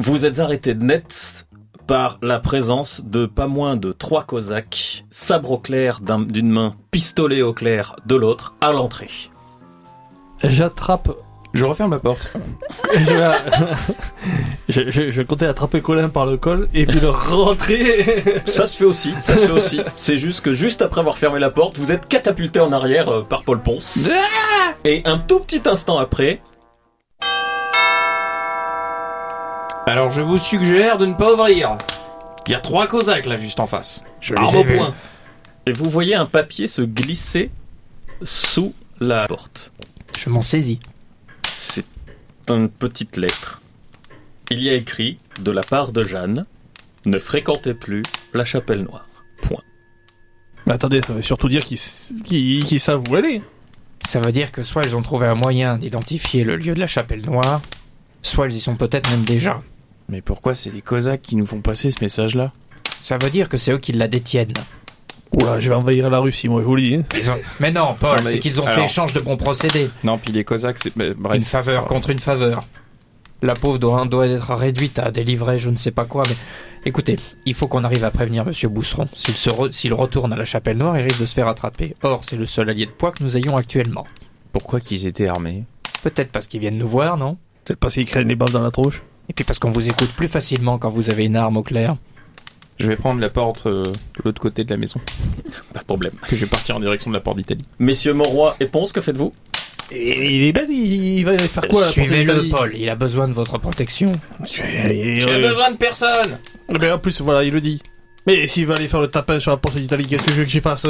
vous êtes arrêté de net par la présence de pas moins de trois Cosaques, sabre au clair d'un- d'une main, pistolet au clair de l'autre, à l'entrée. J'attrape. Je referme la porte. je, je, je, je comptais attraper Colin par le col et puis le rentrer. Ça se fait aussi, ça se fait aussi. C'est juste que juste après avoir fermé la porte, vous êtes catapulté en arrière euh, par Paul Ponce. Et un tout petit instant après, Alors je vous suggère de ne pas ouvrir. Il y a trois Cosaques là juste en face. Je Arme au point. et vous voyez un papier se glisser sous la porte. Je m'en saisis. C'est une petite lettre. Il y a écrit de la part de Jeanne ne fréquentez plus la chapelle noire. Point. Mais attendez, ça veut surtout dire qu'ils qu'ils savent où elle est. Ça veut dire que soit ils ont trouvé un moyen d'identifier le lieu de la chapelle noire, soit ils y sont peut-être même déjà. Mais pourquoi c'est les Cosaques qui nous font passer ce message là Ça veut dire que c'est eux qui la détiennent. Oula, je vais envahir la Russie, moi, je vous le dis. hein. Ils ont- Mais non, Paul, c'est qu'ils ont fait échange de bons procédés. Non, puis les Cosaques, c'est. Une faveur contre une faveur. La pauvre doit, doit être réduite à délivrer je ne sais pas quoi, mais écoutez, il faut qu'on arrive à prévenir Monsieur Bousseron. S'il se re- s'il retourne à la chapelle noire, il risque de se faire attraper. Or, c'est le seul allié de poids que nous ayons actuellement. Pourquoi qu'ils étaient armés? Peut-être parce qu'ils viennent nous voir, non? C'est pas s'ils craignent les balles dans la tronche. Et puis parce qu'on vous écoute plus facilement quand vous avez une arme au clair. Je vais prendre la porte euh, de l'autre côté de la maison. Pas de problème. Je vais partir en direction de la porte d'Italie. Messieurs Monroy et Ponce, que faites-vous? Et il est bête, il, il va faire quoi la porte Suivez-le, Paul, il a besoin de votre protection. Et- et- ouais. de personne Eh ben, en plus, voilà, il le dit. Mais s'il va aller faire le tapin sur la porte d'Italie, qu'est-ce que je veux que j'y fasse?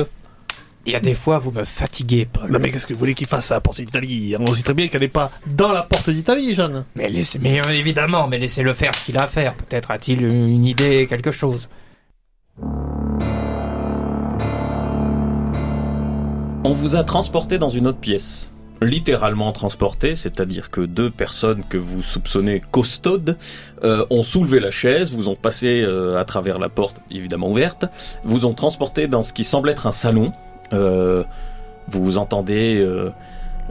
Il y a des fois, vous me fatiguez, Paul. Non mais qu'est-ce que vous voulez qu'il fasse à la porte d'Italie? On sait très bien qu'elle n'est pas dans la porte d'Italie, Jeanne. Mais, laissez, mais euh, évidemment, mais laissez-le faire ce qu'il a à faire. Peut-être a-t-il une idée, quelque chose. On vous a transporté dans une autre pièce. Littéralement transporté, c'est-à-dire que deux personnes que vous soupçonnez costaudes euh, ont soulevé la chaise, vous ont passé euh, à travers la porte évidemment ouverte, vous ont transporté dans ce qui semble être un salon. Euh, vous entendez euh,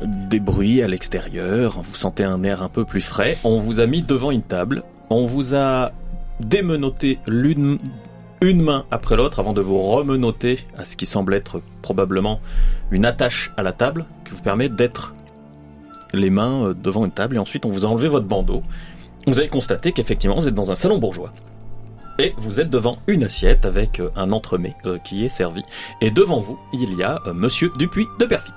des bruits à l'extérieur, vous sentez un air un peu plus frais. On vous a mis devant une table, on vous a démenotté l'une une main après l'autre avant de vous remenoter à ce qui semble être probablement une attache à la table qui vous permet d'être les mains euh, devant une table et ensuite on vous a enlevé votre bandeau. Vous avez constaté qu'effectivement vous êtes dans un salon bourgeois. Et vous êtes devant une assiette avec euh, un entremets euh, qui est servi. Et devant vous, il y a euh, Monsieur Dupuis de Perfit.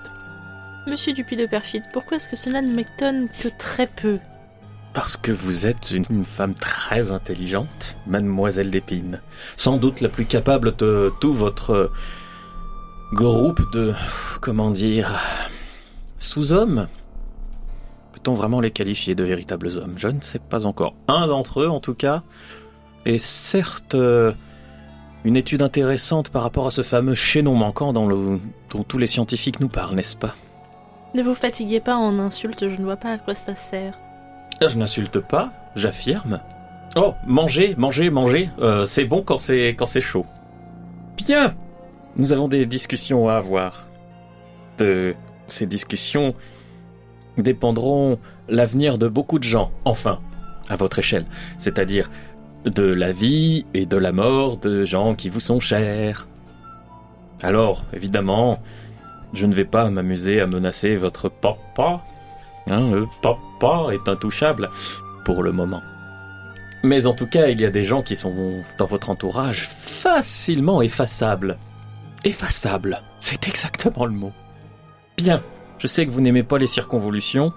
Monsieur Dupuis de Perfide, pourquoi est-ce que cela ne m'étonne que très peu? Parce que vous êtes une, femme très intelligente, mademoiselle d'Épine. Sans doute la plus capable de tout votre groupe de... comment dire... sous-hommes Peut-on vraiment les qualifier de véritables hommes? Je ne sais pas encore. Un d'entre eux, en tout cas, est certes euh, une étude intéressante par rapport à ce fameux chaînon manquant le- dont tous les scientifiques nous parlent, n'est-ce pas? Ne vous fatiguez pas en insultes, je ne vois pas à quoi ça sert. Ah, Je n'insulte pas, j'affirme. Oh, mangez, mangez, mangez. Euh, c'est bon quand c'est quand c'est chaud. Bien. Nous avons des discussions à avoir. De ces discussions dépendront l'avenir de beaucoup de gens. Enfin, à votre échelle, c'est-à-dire de la vie et de la mort de gens qui vous sont chers. Alors, évidemment, je ne vais pas m'amuser à menacer votre papa. Hein, le papa est intouchable pour le moment. Mais en tout cas, il y a des gens qui sont dans votre entourage facilement effaçables. Effaçables, c'est exactement le mot. Bien, je sais que vous n'aimez pas les circonvolutions.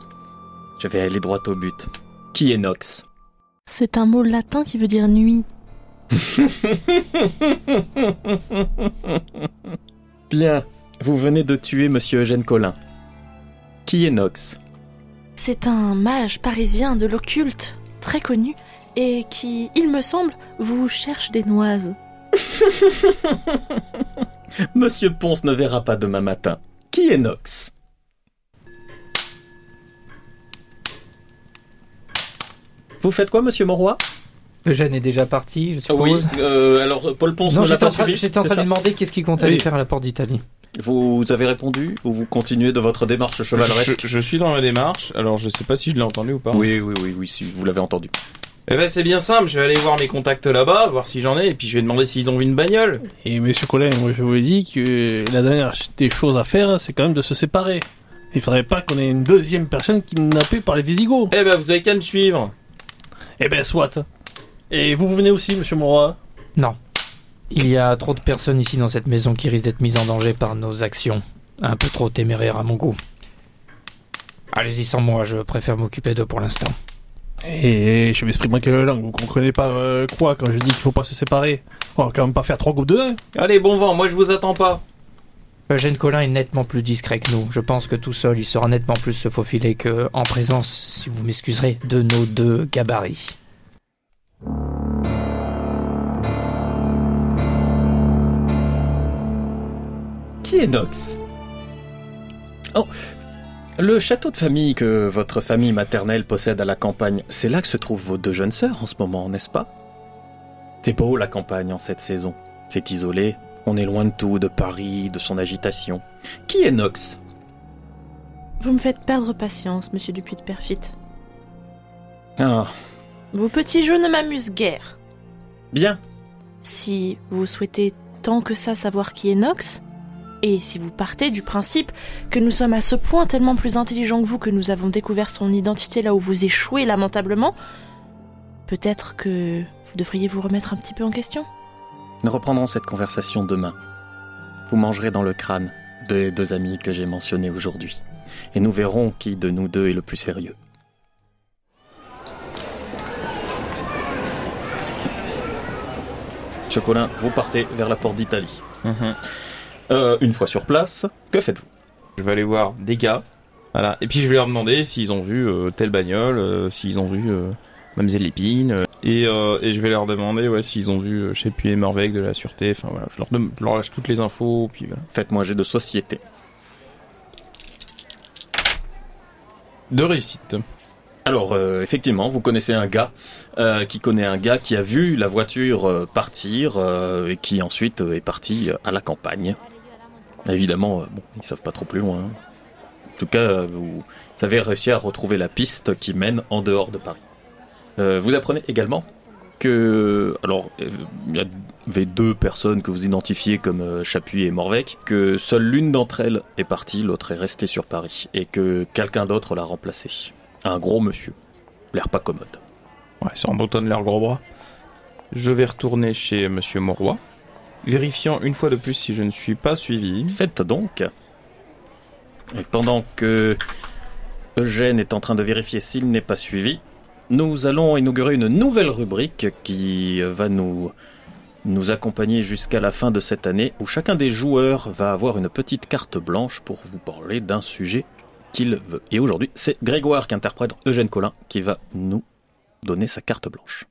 Je vais aller droit au but. Qui est Nox? C'est un mot latin qui veut dire nuit. Bien, vous venez de tuer Monsieur Eugène Collin. Qui est Nox? C'est un mage parisien de l'occulte, très connu, et qui, il me semble, vous cherche des noises. Monsieur Ponce ne verra pas demain matin. Qui est Nox? Vous faites quoi, Monsieur Monroy Eugène est déjà parti, je Ah Oui, suppose. euh, alors Paul Ponce Non, ne j'étais pas en train, suivi. j'étais en train de demander qu'est-ce qu'il compte aller Oui. faire à la porte d'Italie. Vous avez répondu ou vous continuez de votre démarche chevaleresque? Je, je suis dans ma démarche, alors je sais pas si je l'ai entendu ou pas. Oui, oui, oui, oui, si vous l'avez entendu. Eh ben c'est bien simple, je vais aller voir mes contacts là-bas, voir si j'en ai, et puis je vais demander s'ils ont vu une bagnole. Et monsieur Colin, moi je vous ai dit que la dernière des choses à faire, c'est quand même de se séparer. Il faudrait pas qu'on ait une deuxième personne kidnappée par les Visigoths. Eh ben vous avez qu'à me suivre. Eh ben soit. Et vous, vous venez aussi, monsieur Monroy Non. Il y a trop de personnes ici dans cette maison qui risquent d'être mises en danger par nos actions. Un peu trop téméraires à mon goût. Allez-y sans moi, je préfère m'occuper d'eux pour l'instant. Et je m'exprime en quelle langue Vous comprenez pas euh, quoi quand je dis qu'il faut pas se séparer? On va quand même pas faire trois groupes de un. Allez, bon vent, moi je vous attends pas. Eugène Collin est nettement plus discret que nous. Je pense que tout seul, il saura nettement plus se faufiler que en présence, si vous m'excuserez, de nos deux gabarits. Qui est Nox? Oh, le château de famille que votre famille maternelle possède à la campagne, c'est là que se trouvent vos deux jeunes sœurs en ce moment, n'est-ce pas? C'est beau la campagne en cette saison? C'est isolé, on est loin de tout, de Paris, de son agitation. Qui est Nox? Vous me faites perdre patience, monsieur Dupuis de Perfit. Ah, Vos petits jeux ne m'amusent guère. bien. Si vous souhaitez tant que ça savoir qui est Nox, et si vous partez du principe que nous sommes à ce point tellement plus intelligents que vous que nous avons découvert son identité là où vous échouez lamentablement, peut-être que vous devriez vous remettre un petit peu en question. Nous reprendrons cette conversation demain. Vous mangerez dans le crâne des deux amis que j'ai mentionnés aujourd'hui. Et nous verrons qui de nous deux est le plus sérieux. Collin, vous partez vers la porte d'Italie. Mhm. Euh, une fois sur place, que faites-vous? Je vais aller voir des gars. Voilà. Et puis je vais leur demander s'ils ont vu euh, telle bagnole, euh, s'ils ont vu euh, Mademoiselle Lépine. Et, euh, et je vais leur demander ouais, s'ils ont vu, je sais plus, Merveille de la sûreté. Enfin voilà, je leur, dem- je leur lâche toutes les infos. Puis voilà. Faites-moi jet de société. De réussite. Alors, euh, effectivement, vous connaissez un gars euh, qui connaît un gars qui a vu la voiture partir et qui ensuite est parti à la campagne. Évidemment, bon, ils savent pas trop plus loin. hein. En tout cas, vous avez réussi à retrouver la piste qui mène en dehors de Paris. Euh, vous apprenez également que, alors, il y avait deux personnes que vous identifiez comme euh, Chapuis et Morvec, que seule l'une d'entre elles est partie, l'autre est restée sur Paris, et que quelqu'un d'autre l'a remplacée. Un gros monsieur. L'air pas commode. Ouais, sans doute de l'air gros bras. Je vais retourner chez Monsieur Mauroy, vérifiant une fois de plus si je ne suis pas suivi. Faites donc. Et pendant que Eugène est en train de vérifier s'il n'est pas suivi, nous allons inaugurer une nouvelle rubrique qui va nous, accompagner jusqu'à la fin de cette année où chacun des joueurs va avoir une petite carte blanche pour vous parler d'un sujet qu'il veut. Et aujourd'hui, c'est Grégoire qui interprète Eugène Collin qui va nous donner sa carte blanche.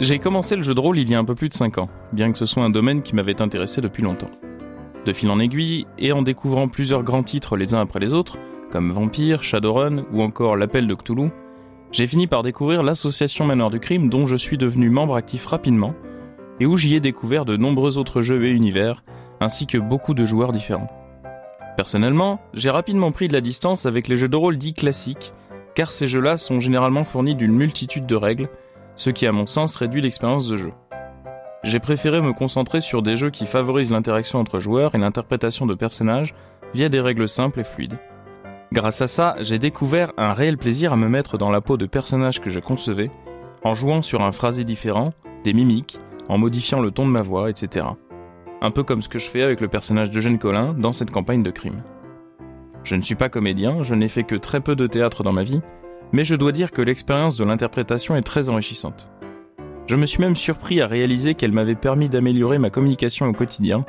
J'ai commencé le jeu de rôle il y a un peu plus de 5 ans, bien que ce soit un domaine qui m'avait intéressé depuis longtemps. De fil en aiguille, et en découvrant plusieurs grands titres les uns après les autres, comme Vampire, Shadowrun ou encore L'Appel de Cthulhu, j'ai fini par découvrir l'association Manoir du Crime dont je suis devenu membre actif rapidement, et où j'y ai découvert de nombreux autres jeux et univers, ainsi que beaucoup de joueurs différents. Personnellement, j'ai rapidement pris de la distance avec les jeux de rôle dits classiques, car ces jeux-là sont généralement fournis d'une multitude de règles, ce qui à mon sens réduit l'expérience de jeu. J'ai préféré me concentrer sur des jeux qui favorisent l'interaction entre joueurs et l'interprétation de personnages via des règles simples et fluides. Grâce à ça, j'ai découvert un réel plaisir à me mettre dans la peau de personnages que je concevais, en jouant sur un phrasé différent, des mimiques, en modifiant le ton de ma voix, etc. Un peu comme ce que je fais avec le personnage d'Eugène Collin dans cette campagne de crime. Je ne suis pas comédien, je n'ai fait que très peu de théâtre dans ma vie, mais je dois dire que l'expérience de l'interprétation est très enrichissante. Je me suis même surpris à réaliser qu'elle m'avait permis d'améliorer ma communication au quotidien,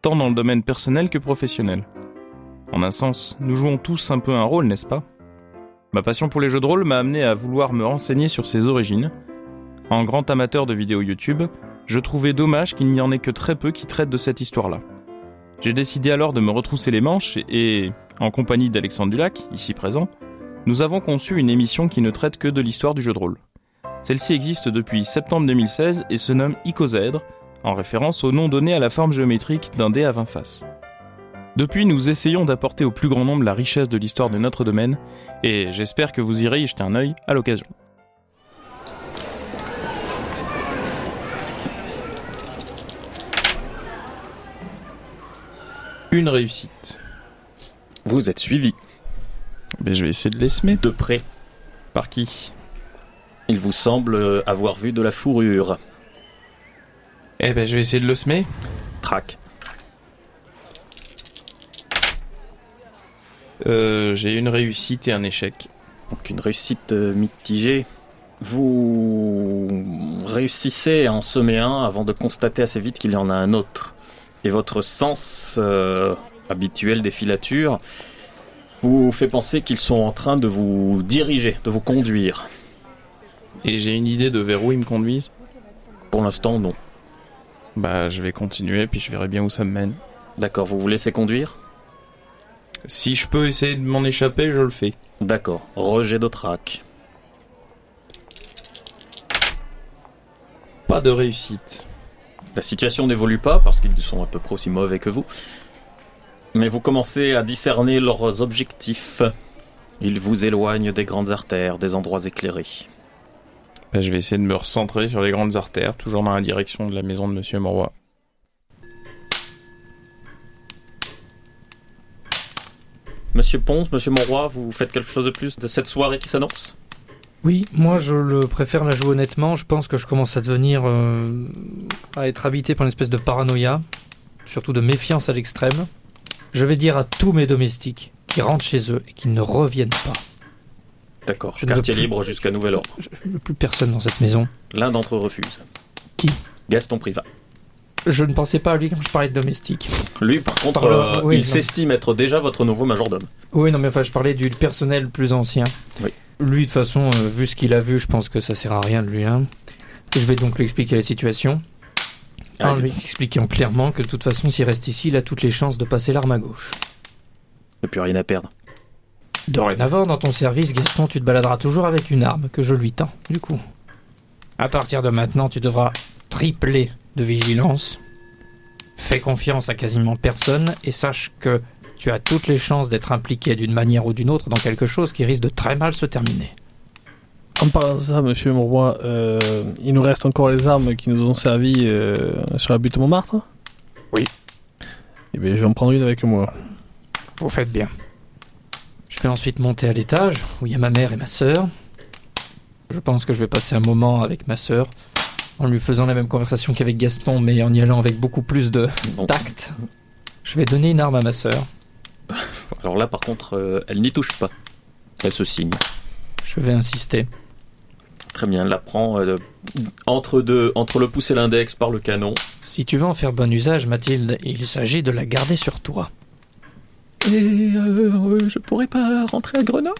tant dans le domaine personnel que professionnel. En un sens, nous jouons tous un peu un rôle, n'est-ce pas? Ma passion pour les jeux de rôle m'a amené à vouloir me renseigner sur ses origines. En grand amateur de vidéos YouTube, je trouvais dommage qu'il n'y en ait que très peu qui traitent de cette histoire-là. J'ai décidé alors de me retrousser les manches et, en compagnie d'Alexandre Dulac, ici présent, nous avons conçu une émission qui ne traite que de l'histoire du jeu de rôle. Celle-ci existe depuis septembre 2016 et se nomme Icosaèdre, en référence au nom donné à la forme géométrique d'un dé à 20 faces. Depuis, nous essayons d'apporter au plus grand nombre la richesse de l'histoire de notre domaine, et j'espère que vous irez y jeter un œil à l'occasion. Une réussite. Vous êtes suivi Mais je vais essayer de l'esmer. de près. Par qui? Il vous semble avoir vu de la fourrure. Eh ben, je vais essayer de le semer. Trac. Euh, j'ai une réussite et un échec. Donc une réussite euh, mitigée. Vous réussissez à en semer un avant de constater assez vite qu'il y en a un autre. Et votre sens euh, habituel des filatures vous fait penser qu'ils sont en train de vous diriger, de vous conduire. Et j'ai une idée de vers où ils me conduisent. Pour l'instant, non. Bah, je vais continuer, puis je verrai bien où ça me mène. D'accord, vous vous laissez conduire? Si je peux essayer de m'en échapper, je le fais. D'accord. Rejet de trac. Pas de réussite. La situation n'évolue pas parce qu'ils sont à peu près aussi mauvais que vous. Mais vous commencez à discerner leurs objectifs. Ils vous éloignent des grandes artères, des endroits éclairés. Je vais essayer de me recentrer sur les grandes artères, toujours dans la direction de la maison de Monsieur Moroy. Monsieur Ponce, Monsieur Monroy, vous faites quelque chose de plus de cette soirée qui s'annonce? Oui, moi je le préfère la jouer honnêtement. Je pense que je commence à devenir. euh, à être habité par une espèce de paranoïa, surtout de méfiance à l'extrême. Je vais dire à tous mes domestiques qui rentrent chez eux et qui ne reviennent pas. D'accord. Quartier libre jusqu'à nouvel ordre. Je ne veux plus personne dans cette maison. L'un d'entre eux refuse. Qui? Gaston Privat. Je ne pensais pas à lui quand je parlais de domestique. Lui, par contre, euh, oui, il s'estime être déjà votre nouveau majordome. Oui, non, mais enfin, je parlais du personnel plus ancien. Oui. Lui, de toute façon, euh, vu ce qu'il a vu, je pense que ça sert à rien de lui. hein. Je vais donc lui expliquer la situation. Ah, en lui expliquant clairement que de toute façon, s'il reste ici, il a toutes les chances de passer l'arme à gauche. Il n'a plus rien à perdre. Dorénavant, dans ton service, Gaston, tu te baladeras toujours avec une arme que je lui tends, du coup. À partir de maintenant, tu devras tripler de vigilance. Fais confiance à quasiment personne et sache que tu as toutes les chances d'être impliqué d'une manière ou d'une autre dans quelque chose qui risque de très mal se terminer. En parlant de ça, monsieur Moroy, euh, il nous reste encore les armes qui nous ont servi euh, sur la butte Montmartre? Oui. Eh bien, je vais en prendre une avec moi. Vous faites bien. Je vais ensuite monter à l'étage où il y a ma mère et ma sœur. Je pense que je vais passer un moment avec ma sœur en lui faisant la même conversation qu'avec Gaston, mais en y allant avec beaucoup plus de tact. Je vais donner une arme à ma sœur. Alors là, par contre, euh, elle n'y touche pas. Elle se signe. Je vais insister. Très bien, elle la prend euh, entre, deux, entre le pouce et l'index par le canon. Si tu veux en faire bon usage, Mathilde, il s'agit de la garder sur toi. Et euh, je pourrais pas rentrer à Grenoble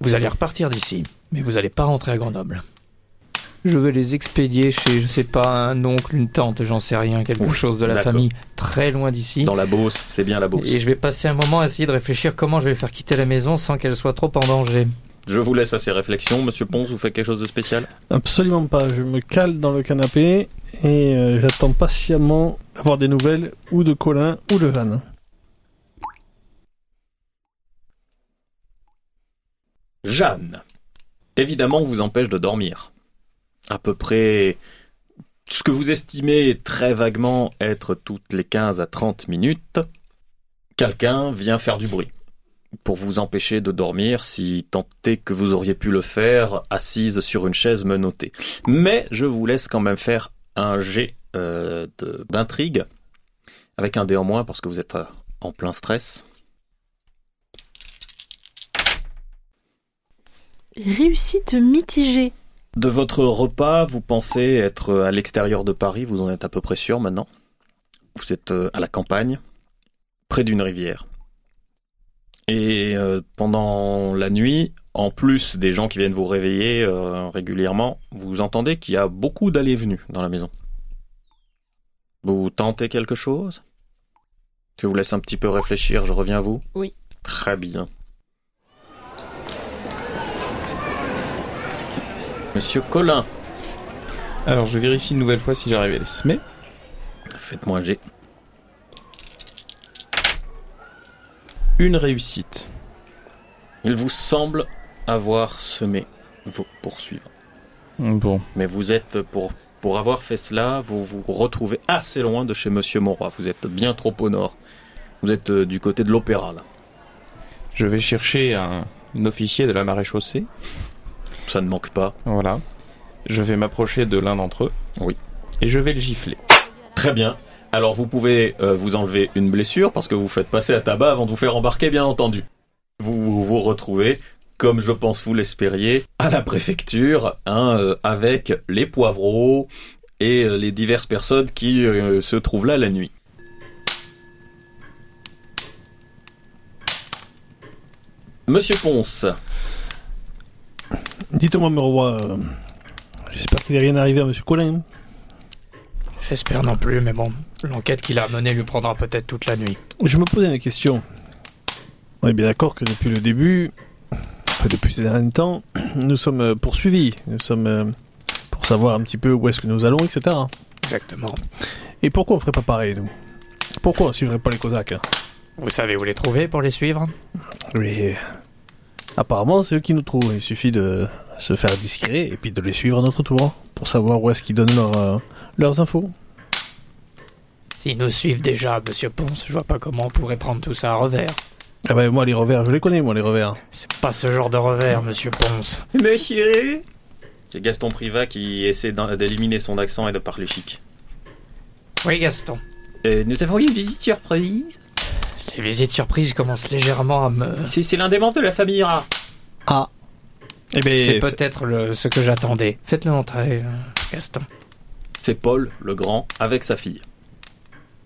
Vous allez repartir d'ici, mais vous allez pas rentrer à Grenoble. Je vais les expédier chez, je sais pas, un oncle, une tante, j'en sais rien, quelque Oui, chose de la famille, très loin d'ici. Dans la Beauce, c'est bien la Beauce. Et je vais passer un moment à essayer de réfléchir comment je vais faire quitter la maison sans qu'elle soit trop en danger. Je vous laisse à ces réflexions. Monsieur Ponce, vous faites quelque chose de spécial? Absolument pas. Je me cale dans le canapé et euh, j'attends patiemment avoir des nouvelles ou de Colin ou de Jeanne. Jeanne, évidemment, vous empêche de dormir. À peu près ce que vous estimez très vaguement être toutes les 15 à 30 minutes, quelqu'un vient faire du bruit pour vous empêcher de dormir si tant est que vous auriez pu le faire assise sur une chaise menottée. Mais je vous laisse quand même faire un jet euh, d'intrigue avec un dé en moins parce que vous êtes euh, en plein stress. Réussite mitigée. De votre repas, vous pensez être à l'extérieur de Paris, vous en êtes à peu près sûr maintenant. Vous êtes euh, à la campagne, près d'une rivière. Et euh, pendant la nuit, en plus des gens qui viennent vous réveiller euh, régulièrement, vous entendez qu'il y a beaucoup d'allées-venues dans la maison. Vous tentez quelque chose? Je vous laisse un petit peu réfléchir, je reviens à vous Oui. Très bien. Monsieur Collin, Alors je vérifie une nouvelle fois si j'arrive à les semer. faites-moi un jet. Une réussite. Il vous semble avoir semé vos poursuivants. Bon. Mais vous êtes, pour, pour avoir fait cela, vous vous retrouvez assez loin de chez Monsieur Mauroy. Vous êtes bien trop au nord. Vous êtes euh, du côté de l'opéra, là. Je vais chercher un, un officier de la maréchaussée. Ça ne manque pas. Voilà. Je vais m'approcher de l'un d'entre eux. Oui. Et je vais le gifler. Très bien. Alors vous pouvez euh, vous enlever une blessure parce que vous faites passer à tabac avant de vous faire embarquer, bien entendu. Vous vous, vous retrouvez, comme je pense vous l'espériez, à la préfecture, hein, euh, avec les poivreaux et euh, les diverses personnes qui se trouvent là la nuit. Monsieur Ponce, Dites-moi, me roi, euh, j'espère qu'il n'est rien arrivé à Monsieur Colin. J'espère non plus, mais bon, l'enquête qu'il a menée lui prendra peut-être toute la nuit. Je me posais une question. On est bien d'accord que depuis le début, enfin, depuis ces derniers temps, nous sommes euh, poursuivis. Nous sommes euh, pour savoir un petit peu où est-ce que nous allons, etc. Exactement. Et pourquoi on ferait pas pareil, nous? Pourquoi on suivrait pas les Cosaques? Hein Vous savez où les trouver pour les suivre? Mais apparemment, c'est eux qui nous trouvent. Il suffit de se faire discret et puis de les suivre à notre tour pour savoir où est-ce qu'ils donnent leur, euh, leurs infos. S'ils nous suivent déjà, monsieur Ponce, je vois pas comment on pourrait prendre tout ça à revers. Ah ben moi les revers, je les connais moi les revers. C'est pas ce genre de revers, monsieur Ponce. Monsieur C'est Gaston Privat qui essaie d'éliminer son accent et de parler chic. Oui, Gaston. Euh, nous avons eu une visite surprise. Les visites surprises commencent légèrement à me... C'est c'est l'un des membres de la famille Ira. Ah. Eh ben C'est peut-être le- ce que j'attendais. Faites-le entrer, euh, Gaston. C'est Paul, le grand, avec sa fille.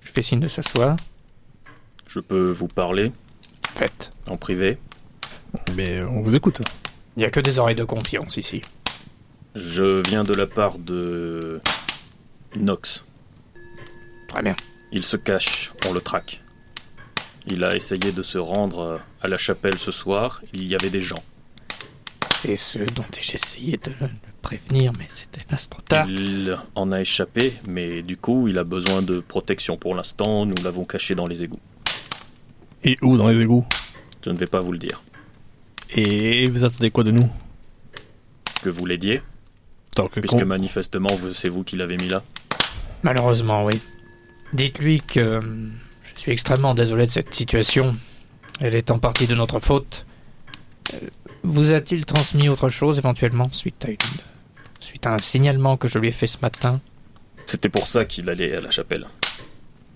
Je fais signe de s'asseoir. Je peux vous parler Faites. en privé. mais on vous écoute. Il y a que des oreilles de confiance ici. Je viens de la part de Nox. Très bien. Il se cache, on le traque. Il a essayé de se rendre euh, à la chapelle ce soir. Il y avait des gens. C'est ce dont j'ai essayé de le prévenir, mais c'était trop tard. Il en a échappé, mais du coup, il a besoin de protection pour l'instant. Nous l'avons caché dans les égouts. Et où dans les égouts? Je ne vais pas vous le dire. Et vous attendez quoi de nous? Que vous l'aidiez, Tant que puisque con- manifestement, vous- c'est vous qui l'avez mis là. Malheureusement, oui. Dites-lui que euh, suis extrêmement désolé de cette situation. Elle est en partie de notre faute. Euh, Vous a-t-il transmis autre chose éventuellement suite à une suite à un signalement que je lui ai fait ce matin? C'était pour ça qu'il allait à la chapelle.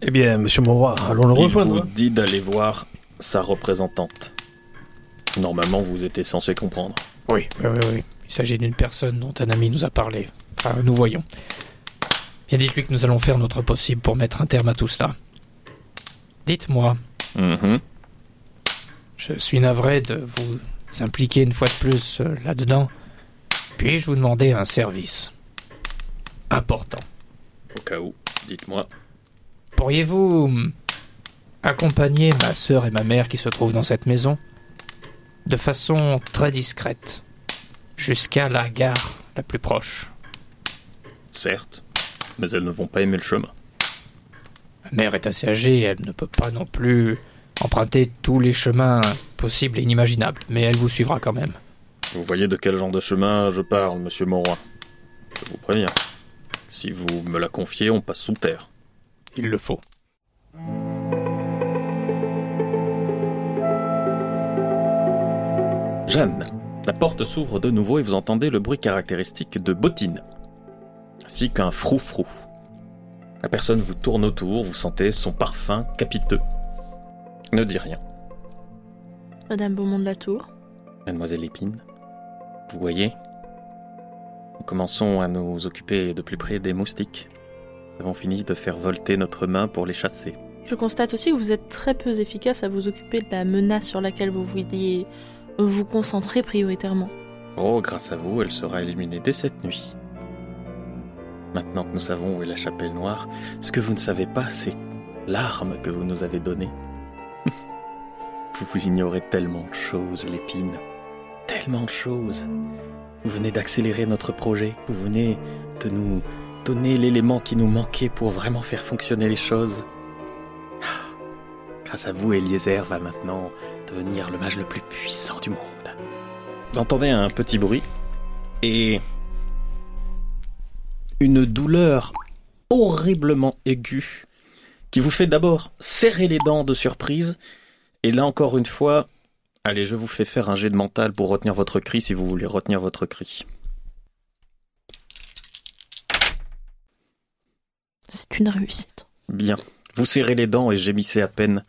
Eh bien, monsieur Mauroy, allons le Il rejoindre. vous hein. dit d'aller voir sa représentante. Normalement, vous étiez censé comprendre. Oui, oui, oui, oui. Il s'agit d'une personne dont un ami nous a parlé. Enfin, nous voyons. Bien dites-lui que nous allons faire notre possible pour mettre un terme à tout cela. Dites-moi, Mhm. je suis navré de vous impliquer une fois de plus euh, là-dedans. Puis-je vous demander un service important? Au cas où, dites-moi. Pourriez-vous accompagner ma sœur et ma mère qui se trouvent dans cette maison? De façon très discrète jusqu'à la gare la plus proche Certes, mais elles ne vont pas aimer le chemin. Ma mère est assez âgée, elle ne peut pas non plus emprunter tous les chemins possibles et inimaginables, mais elle vous suivra quand même. Vous voyez de quel genre de chemin je parle, monsieur Mauroy? Je vous préviens. Si vous me la confiez, on passe sous terre. Il le faut. Jeanne, la porte s'ouvre de nouveau et vous entendez le bruit caractéristique de bottines, ainsi qu'un frou-frou. La personne vous tourne autour, vous sentez son parfum capiteux. Ne dis rien, Madame Beaumont de la Tour. mademoiselle Épine. Vous voyez Nous commençons à nous occuper de plus près des moustiques. Nous avons fini de faire volter notre main pour les chasser. Je constate aussi que vous êtes très peu efficace à vous occuper de la menace sur laquelle vous vouliez vous concentrer prioritairement. Oh, grâce à vous, elle sera éliminée dès cette nuit. Maintenant que nous savons où est la chapelle noire, ce que vous ne savez pas, c'est l'arme que vous nous avez donnée. vous vous ignorez tellement de choses, l'épine. Tellement de choses. Vous venez d'accélérer notre projet. Vous venez de nous donner l'élément qui nous manquait pour vraiment faire fonctionner les choses. Grâce à vous, Eliezer va maintenant devenir le mage le plus puissant du monde. Vous entendez un petit bruit et une douleur horriblement aiguë qui vous fait d'abord serrer les dents de surprise et là encore une fois, allez, je vous fais faire un jet de mental pour retenir votre cri si vous voulez retenir votre cri. C'est une réussite. Bien. Vous serrez les dents et gémissez à peine,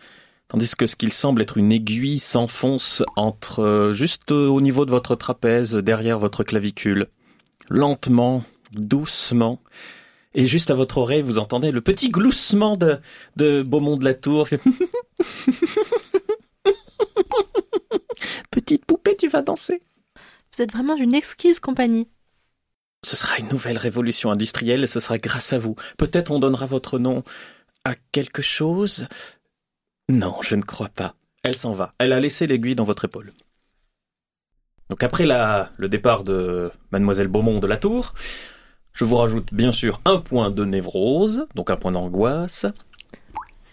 tandis que ce qu'il semble être une aiguille s'enfonce entre euh, juste euh, au niveau de votre trapèze, derrière votre clavicule, lentement, doucement. Et juste à votre oreille, vous entendez le petit gloussement de, de Beaumont de la Tour. Petite poupée, tu vas danser. Vous êtes vraiment d'une exquise compagnie. Ce sera une nouvelle révolution industrielle et ce sera grâce à vous. Peut-être on donnera votre nom à quelque chose? Non, je ne crois pas. Elle s'en va. Elle a laissé l'aiguille dans votre épaule. Donc après la, le départ de mademoiselle Beaumont de la Tour, je vous rajoute bien sûr un point de névrose, donc un point d'angoisse.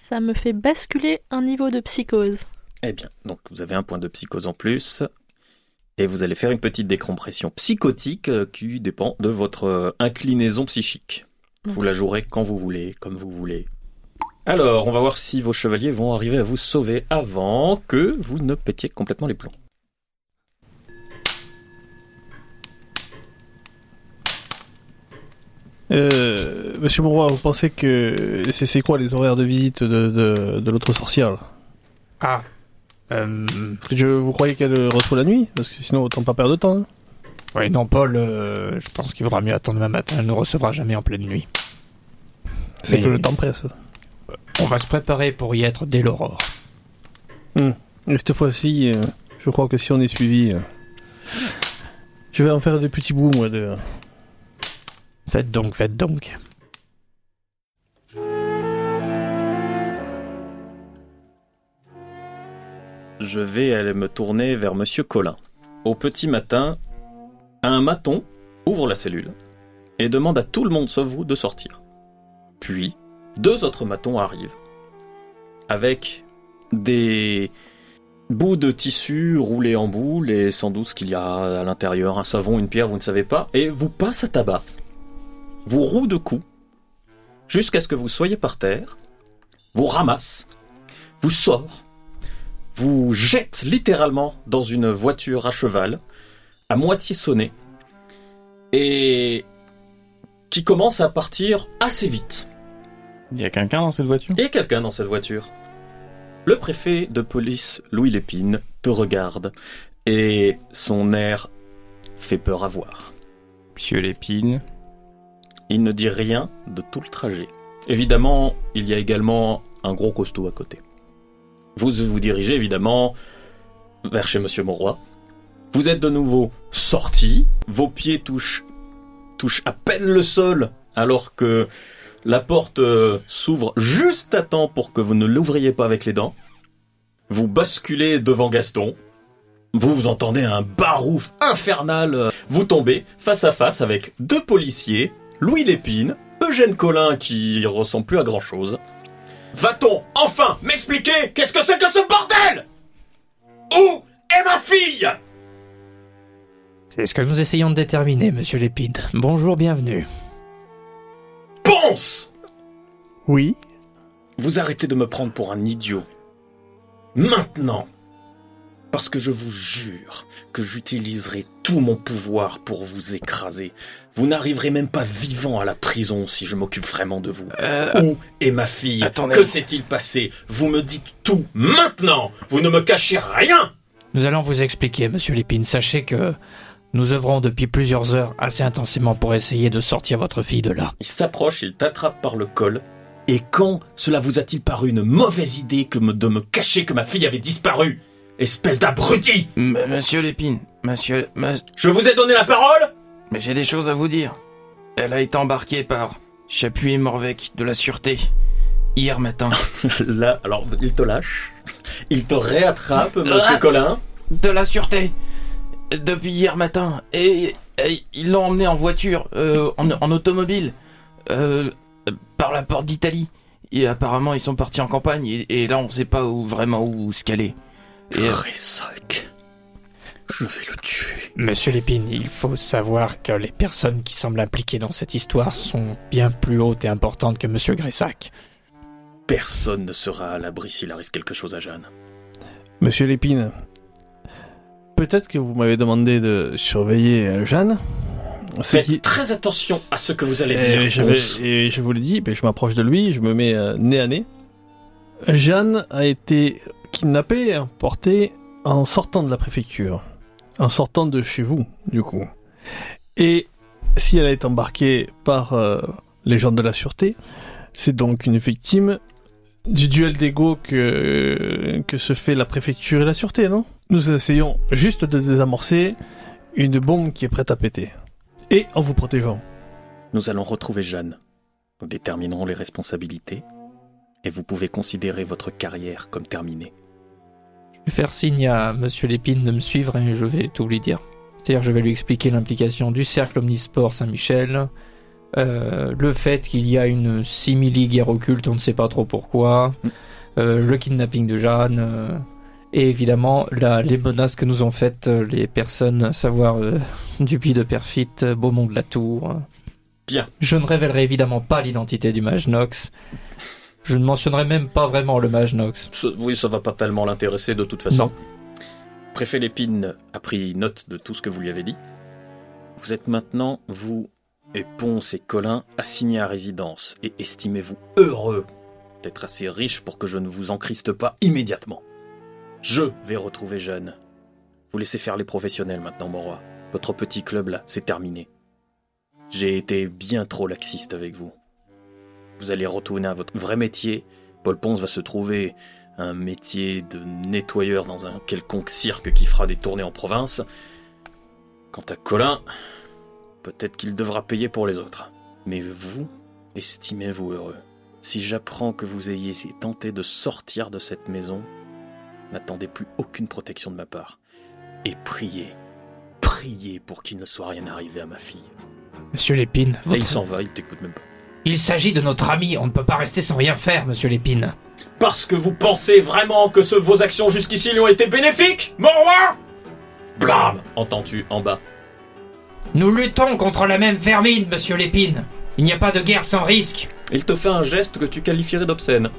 Ça me fait basculer un niveau de psychose. Eh bien, donc vous avez un point de psychose en plus. Et vous allez faire une petite décompression psychotique euh, qui dépend de votre euh, inclinaison psychique. Vous la jouerez quand vous voulez, comme vous voulez. Alors, on va voir si vos chevaliers vont arriver à vous sauver avant que vous ne pétiez complètement les plombs. Euh, Monsieur Monroy, vous pensez que c'est quoi les horaires de visite de, de, de l'autre sorcière là? Ah. Euh, Parce que je, vous croyez qu'elle reçoit la nuit? Parce que sinon autant pas perdre de temps. hein. oui, non, Paul, euh, je pense qu'il vaudra mieux attendre demain matin. Elle ne recevra jamais en pleine nuit. C'est Mais- que le temps presse. On va se préparer pour y être dès l'aurore. Et cette fois-ci, euh, je crois que si on est suivi, euh, je vais en faire des petits bouts moi de. Faites donc, faites donc. Je vais aller me tourner vers Monsieur Collin. Au petit matin, un maton ouvre la cellule et demande à tout le monde sauf vous de sortir. Puis, deux autres matons arrivent avec des bouts de tissu roulés en boule et sans doute ce qu'il y a à l'intérieur, un savon, une pierre, vous ne savez pas, et vous passent à tabac, vous roue de coups, jusqu'à ce que vous soyez par terre, vous ramasse, vous sort, vous jette littéralement dans une voiture à cheval, à moitié sonnée, et qui commence à partir assez vite. Il y a quelqu'un dans cette voiture? Et quelqu'un dans cette voiture. Le préfet de police, Louis Lépine, te regarde, et son air fait peur à voir. Monsieur Lépine. Il ne dit rien de tout le trajet. Évidemment, il y a également un gros costaud à côté. Vous vous dirigez évidemment vers chez Monsieur Monroy. Vous êtes de nouveau sorti, vos pieds touchent, touchent à peine le sol alors que la porte euh, s'ouvre juste à temps pour que vous ne l'ouvriez pas avec les dents. Vous basculez devant Gaston. Vous vous entendez un barouf infernal. Vous tombez face à face avec deux policiers, Louis Lépine, Eugène Collin qui ressemble plus à grand chose. Va-t-on enfin m'expliquer qu'est-ce que c'est que ce bordel? Où est ma fille? C'est ce que nous essayons de déterminer, monsieur Lépide. Bonjour, bienvenue. Ponce Oui? Vous arrêtez de me prendre pour un idiot. Maintenant. Parce que je vous jure que j'utiliserai tout mon pouvoir pour vous écraser. Vous n'arriverez même pas vivant à la prison si je m'occupe vraiment de vous. Où est ma fille? attendez. Que s'est-il passé? Vous me dites tout maintenant Vous ne me cachez rien Nous allons vous expliquer, monsieur Lépine. Sachez que Nous œuvrons depuis plusieurs heures assez intensément pour essayer de sortir votre fille de là. Il s'approche, il t'attrape par le col. Et quand cela vous a-t-il paru une mauvaise idée que de me cacher que ma fille avait disparu? Espèce d'abruti M- monsieur Lépine, monsieur, mas- Je vous ai donné la parole mais j'ai des choses à vous dire. Elle a été embarquée par Chapuis et Morvec de la Sûreté hier matin. Là, alors, il te lâche. Il te réattrape, monsieur Ah. Colin. de la Sûreté depuis hier matin. Et, et ils l'ont emmenée en voiture, euh, en, en automobile, euh, par la porte d'Italie. Et apparemment, ils sont partis en campagne. Et, et là, on sait pas où, vraiment où se caler. Et, Gressac. Je vais le tuer. Monsieur Lépine, il faut savoir que les personnes qui semblent impliquées dans cette histoire sont bien plus hautes et importantes que Monsieur Gressac. Personne ne sera à l'abri s'il arrive quelque chose à Jeanne. Monsieur Lépine, peut-être que vous m'avez demandé de surveiller euh, Jeanne. Faites qui- très attention à ce que vous allez Et dire, je, Ponce. vais- et je vous le dis, je m'approche de lui, je me mets euh, nez à nez. Jeanne a été kidnappée et en sortant de la préfecture. En sortant de chez vous, du coup. Et si elle été embarquée par euh, les gens de la sûreté, c'est donc une victime du duel d'ego que, que se fait la préfecture et la sûreté, non? Nous essayons juste de désamorcer une bombe qui est prête à péter. Et en vous protégeant. Nous allons retrouver Jeanne. Nous déterminerons les responsabilités. Et vous pouvez considérer votre carrière comme terminée. Faire signe à Monsieur Lépine de me suivre et je vais tout lui dire. C'est-à-dire, je vais lui expliquer l'implication du cercle Omnisport Saint-Michel, euh, le fait qu'il y a une simili-guerre occulte, on ne sait pas trop pourquoi, euh, le kidnapping de Jeanne, euh, et évidemment la, les menaces que nous ont faites les personnes, à savoir Dupuis de Perfit, Beaumont de la Tour. Bien. Je ne révélerai évidemment pas l'identité du mage Nox. Je ne mentionnerai même pas vraiment le mage Nox. Ce- oui, ça va pas tellement l'intéresser de toute façon. Non. Préfet Lépine a pris note de tout ce que vous lui avez dit. Vous êtes maintenant, vous et Ponce et Colin, assignés à résidence et estimez-vous heureux d'être assez riche pour que je ne vous encriste pas immédiatement. Je vais retrouver Jeanne. Vous laissez faire les professionnels maintenant, mon roi. Votre petit club là, c'est terminé. J'ai été bien trop laxiste avec vous. Vous allez retourner à votre vrai métier. Paul Ponce va se trouver un métier de nettoyeur dans un quelconque cirque qui fera des tournées en province. Quant à Colin, peut-être qu'il devra payer pour les autres. Mais vous, estimez-vous heureux. Si j'apprends que vous ayez tenté de sortir de cette maison, n'attendez plus aucune protection de ma part. Et priez, priez pour qu'il ne soit rien arrivé à ma fille. Monsieur Lépine, Et votre- il s'en va, il t'écoute même pas. Il s'agit de notre ami, on ne peut pas rester sans rien faire, monsieur Lépine. Parce que vous pensez vraiment que ce- vos actions jusqu'ici lui ont été bénéfiques, mon roi Blam Entends-tu en bas. Nous luttons contre la même vermine, monsieur Lépine. Il n'y a pas de guerre sans risque. Il te fait un geste que tu qualifierais d'obscène.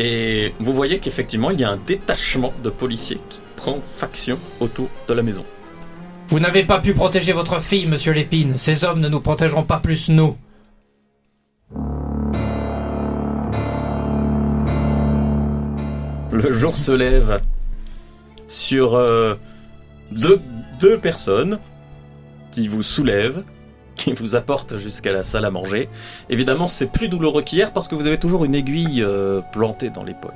Et vous voyez qu'effectivement, il y a un détachement de policiers qui prend faction autour de la maison. Vous n'avez pas pu protéger votre fille, monsieur Lépine. Ces hommes ne nous protégeront pas plus nous. Le jour se lève sur euh, deux, personnes qui vous soulèvent, qui vous apportent jusqu'à la salle à manger. Évidemment, c'est plus douloureux qu'hier parce que vous avez toujours une aiguille euh, plantée dans l'épaule.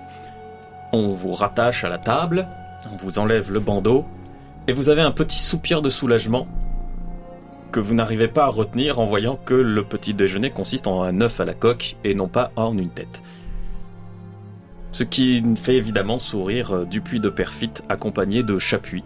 On vous rattache à la table, on vous enlève le bandeau, et vous avez un petit soupir de soulagement que vous n'arrivez pas à retenir en voyant que le petit déjeuner consiste en un œuf à la coque et non pas en une tête. Ce qui fait évidemment sourire euh, Dupuis de Perfit accompagné de Chapuis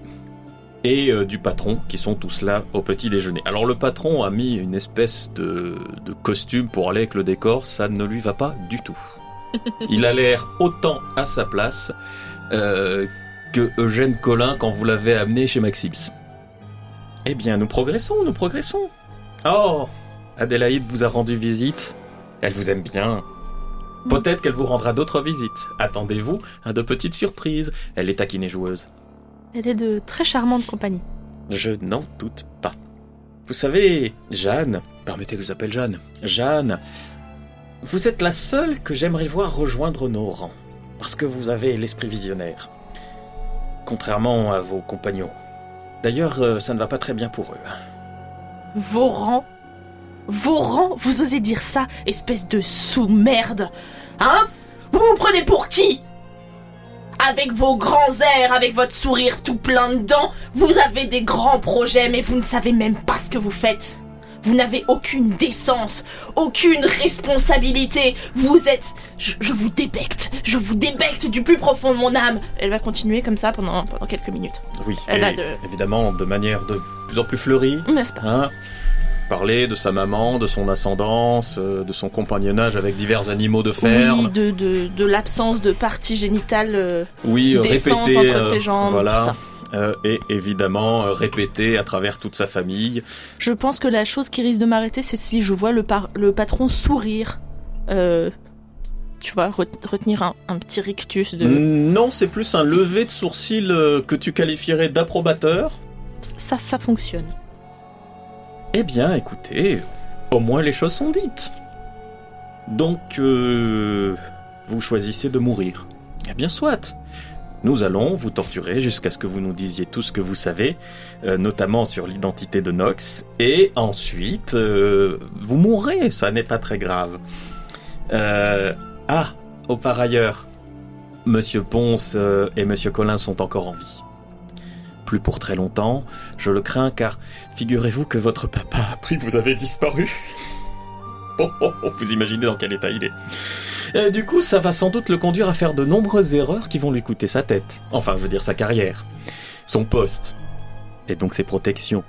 et euh, du patron qui sont tous là au petit déjeuner. Alors le patron a mis une espèce de, de costume pour aller avec le décor, ça ne lui va pas du tout. Il a l'air autant à sa place euh, que Eugène Collin quand vous l'avez amené chez Maxims. Eh bien, nous progressons, nous progressons. Oh, Adélaïde vous a rendu visite. Elle vous aime bien. Peut-être qu'elle vous rendra d'autres visites. Attendez-vous à de petites surprises. Elle est taquinée joueuse. Elle est de très charmante compagnie. Je n'en doute pas. Vous savez, Jeanne, permettez que je vous appelle Jeanne. Jeanne, vous êtes la seule que j'aimerais voir rejoindre nos rangs. Parce que vous avez l'esprit visionnaire. Contrairement à vos compagnons. D'ailleurs, euh, ça ne va pas très bien pour eux. Rangs Vos rangs Vous osez dire ça, espèce de sous-merde Hein? Vous vous prenez pour qui? Avec vos grands airs, avec votre sourire tout plein de dents, vous avez des grands projets, mais vous ne savez même pas ce que vous faites. Vous n'avez aucune décence, aucune responsabilité. Vous êtes... Je, je vous débecte. Je vous débecte du plus profond de mon âme. Elle va continuer comme ça pendant, pendant quelques minutes. Oui, Elle a de- évidemment de manière de plus en plus fleurie. N'est-ce pas? Hein Parler de sa maman, de son ascendance, euh, de son compagnonnage avec divers animaux de ferme. Oui, de, de, de l'absence de partie génitale. euh, Oui, euh, répéter entre ses jambes, voilà. tout ça. Euh, et évidemment euh, répéter à travers toute sa famille. Je pense que la chose qui risque de m'arrêter, c'est si je vois le, par- le patron sourire. Euh, tu vois, ret- retenir un, un petit rictus de. Non, c'est plus un lever de sourcil euh, que tu qualifierais d'approbateur. Ça, ça fonctionne. Eh bien, écoutez, au moins les choses sont dites. Donc, euh, vous choisissez de mourir. Eh bien, soit. Nous allons vous torturer jusqu'à ce que vous nous disiez tout ce que vous savez, euh, notamment sur l'identité de Nox, et ensuite, euh, vous mourrez, ça n'est pas très grave. Euh, ah, au par ailleurs, Monsieur Ponce et Monsieur Collin sont encore en vie. Plus pour très longtemps, je le crains car Figurez-vous que votre papa a appris que vous avez disparu. Oh, oh, oh, vous imaginez dans quel état il est. Et du coup, ça va sans doute le conduire à faire de nombreuses erreurs qui vont lui coûter sa tête. Enfin, je veux dire sa carrière, son poste, et donc ses protections,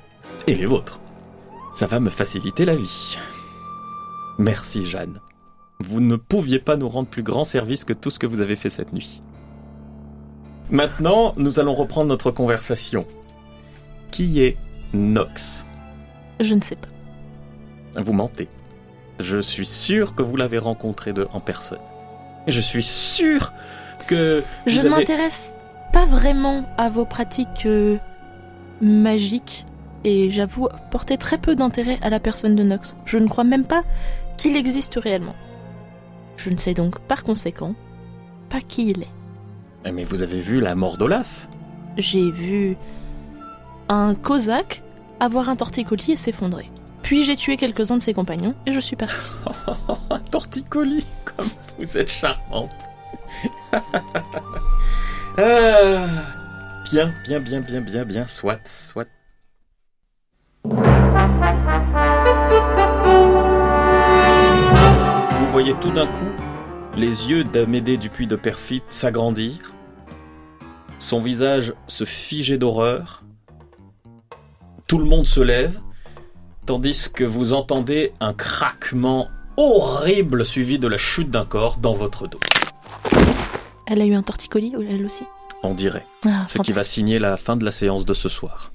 et les vôtres. Ça va me faciliter la vie. Merci, Jeanne. Vous ne pouviez pas nous rendre plus grand service que tout ce que vous avez fait cette nuit. Maintenant, nous allons reprendre notre conversation. Qui est Nox? Je ne sais pas. Vous mentez. Je suis sûr que vous l'avez rencontré de, en personne. Je suis sûr que Je ne avez- m'intéresse pas vraiment à vos pratiques euh, magiques et j'avoue porter très peu d'intérêt à la personne de Nox. Je ne crois même pas qu'il existe réellement. Je ne sais donc par conséquent pas qui il est. Eh, Mais vous avez vu la mort d'Olaf? J'ai vu un cosaque avoir un torticolis et s'effondrer. Puis j'ai tué quelques-uns de ses compagnons et je suis parti. Un torticolis, comme vous êtes charmante. Ah, bien, bien, bien, bien, bien, bien, soit, soit. Vous voyez tout d'un coup les yeux d'Amédée Dupuis de Perfit s'agrandir, son visage se figer d'horreur, tout le monde se lève, tandis que vous entendez un craquement horrible suivi de la chute d'un corps dans votre dos. Elle a eu un torticolis, elle aussi? On dirait. Ah, Ce qui va signer la fin de la séance de ce soir.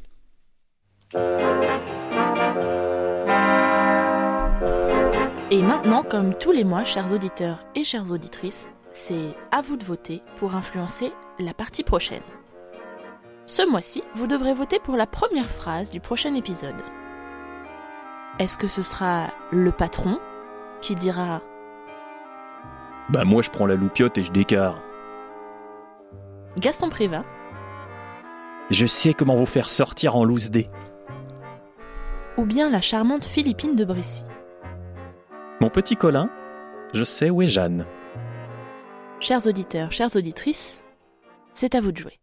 Et maintenant, comme tous les mois, chers auditeurs et chères auditrices, c'est à vous de voter pour influencer la partie prochaine. Ce mois-ci, vous devrez voter pour la première phrase du prochain épisode. Est-ce que ce sera le patron qui dira Bah moi je prends la loupiote et je décarre. Gaston Prévat Je sais comment vous faire sortir en loose dé. ou bien la charmante Philippine de Brissy Mon petit Colin, je sais où est Jeanne. Chers auditeurs, chères auditrices, c'est à vous de jouer.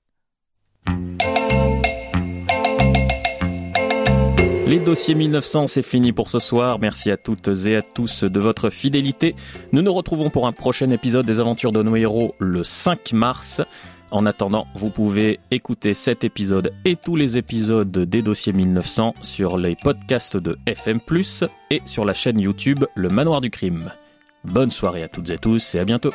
Les dossiers 1900, c'est fini pour ce soir. Merci à toutes et à tous de votre fidélité. Nous nous retrouvons pour un prochain épisode des aventures de nos héros le 5 mars. En attendant, vous pouvez écouter cet épisode et tous les épisodes des dossiers 1900 sur les podcasts de FM+, et sur la chaîne YouTube Le Manoir du Crime. Bonne soirée à toutes et tous et à bientôt.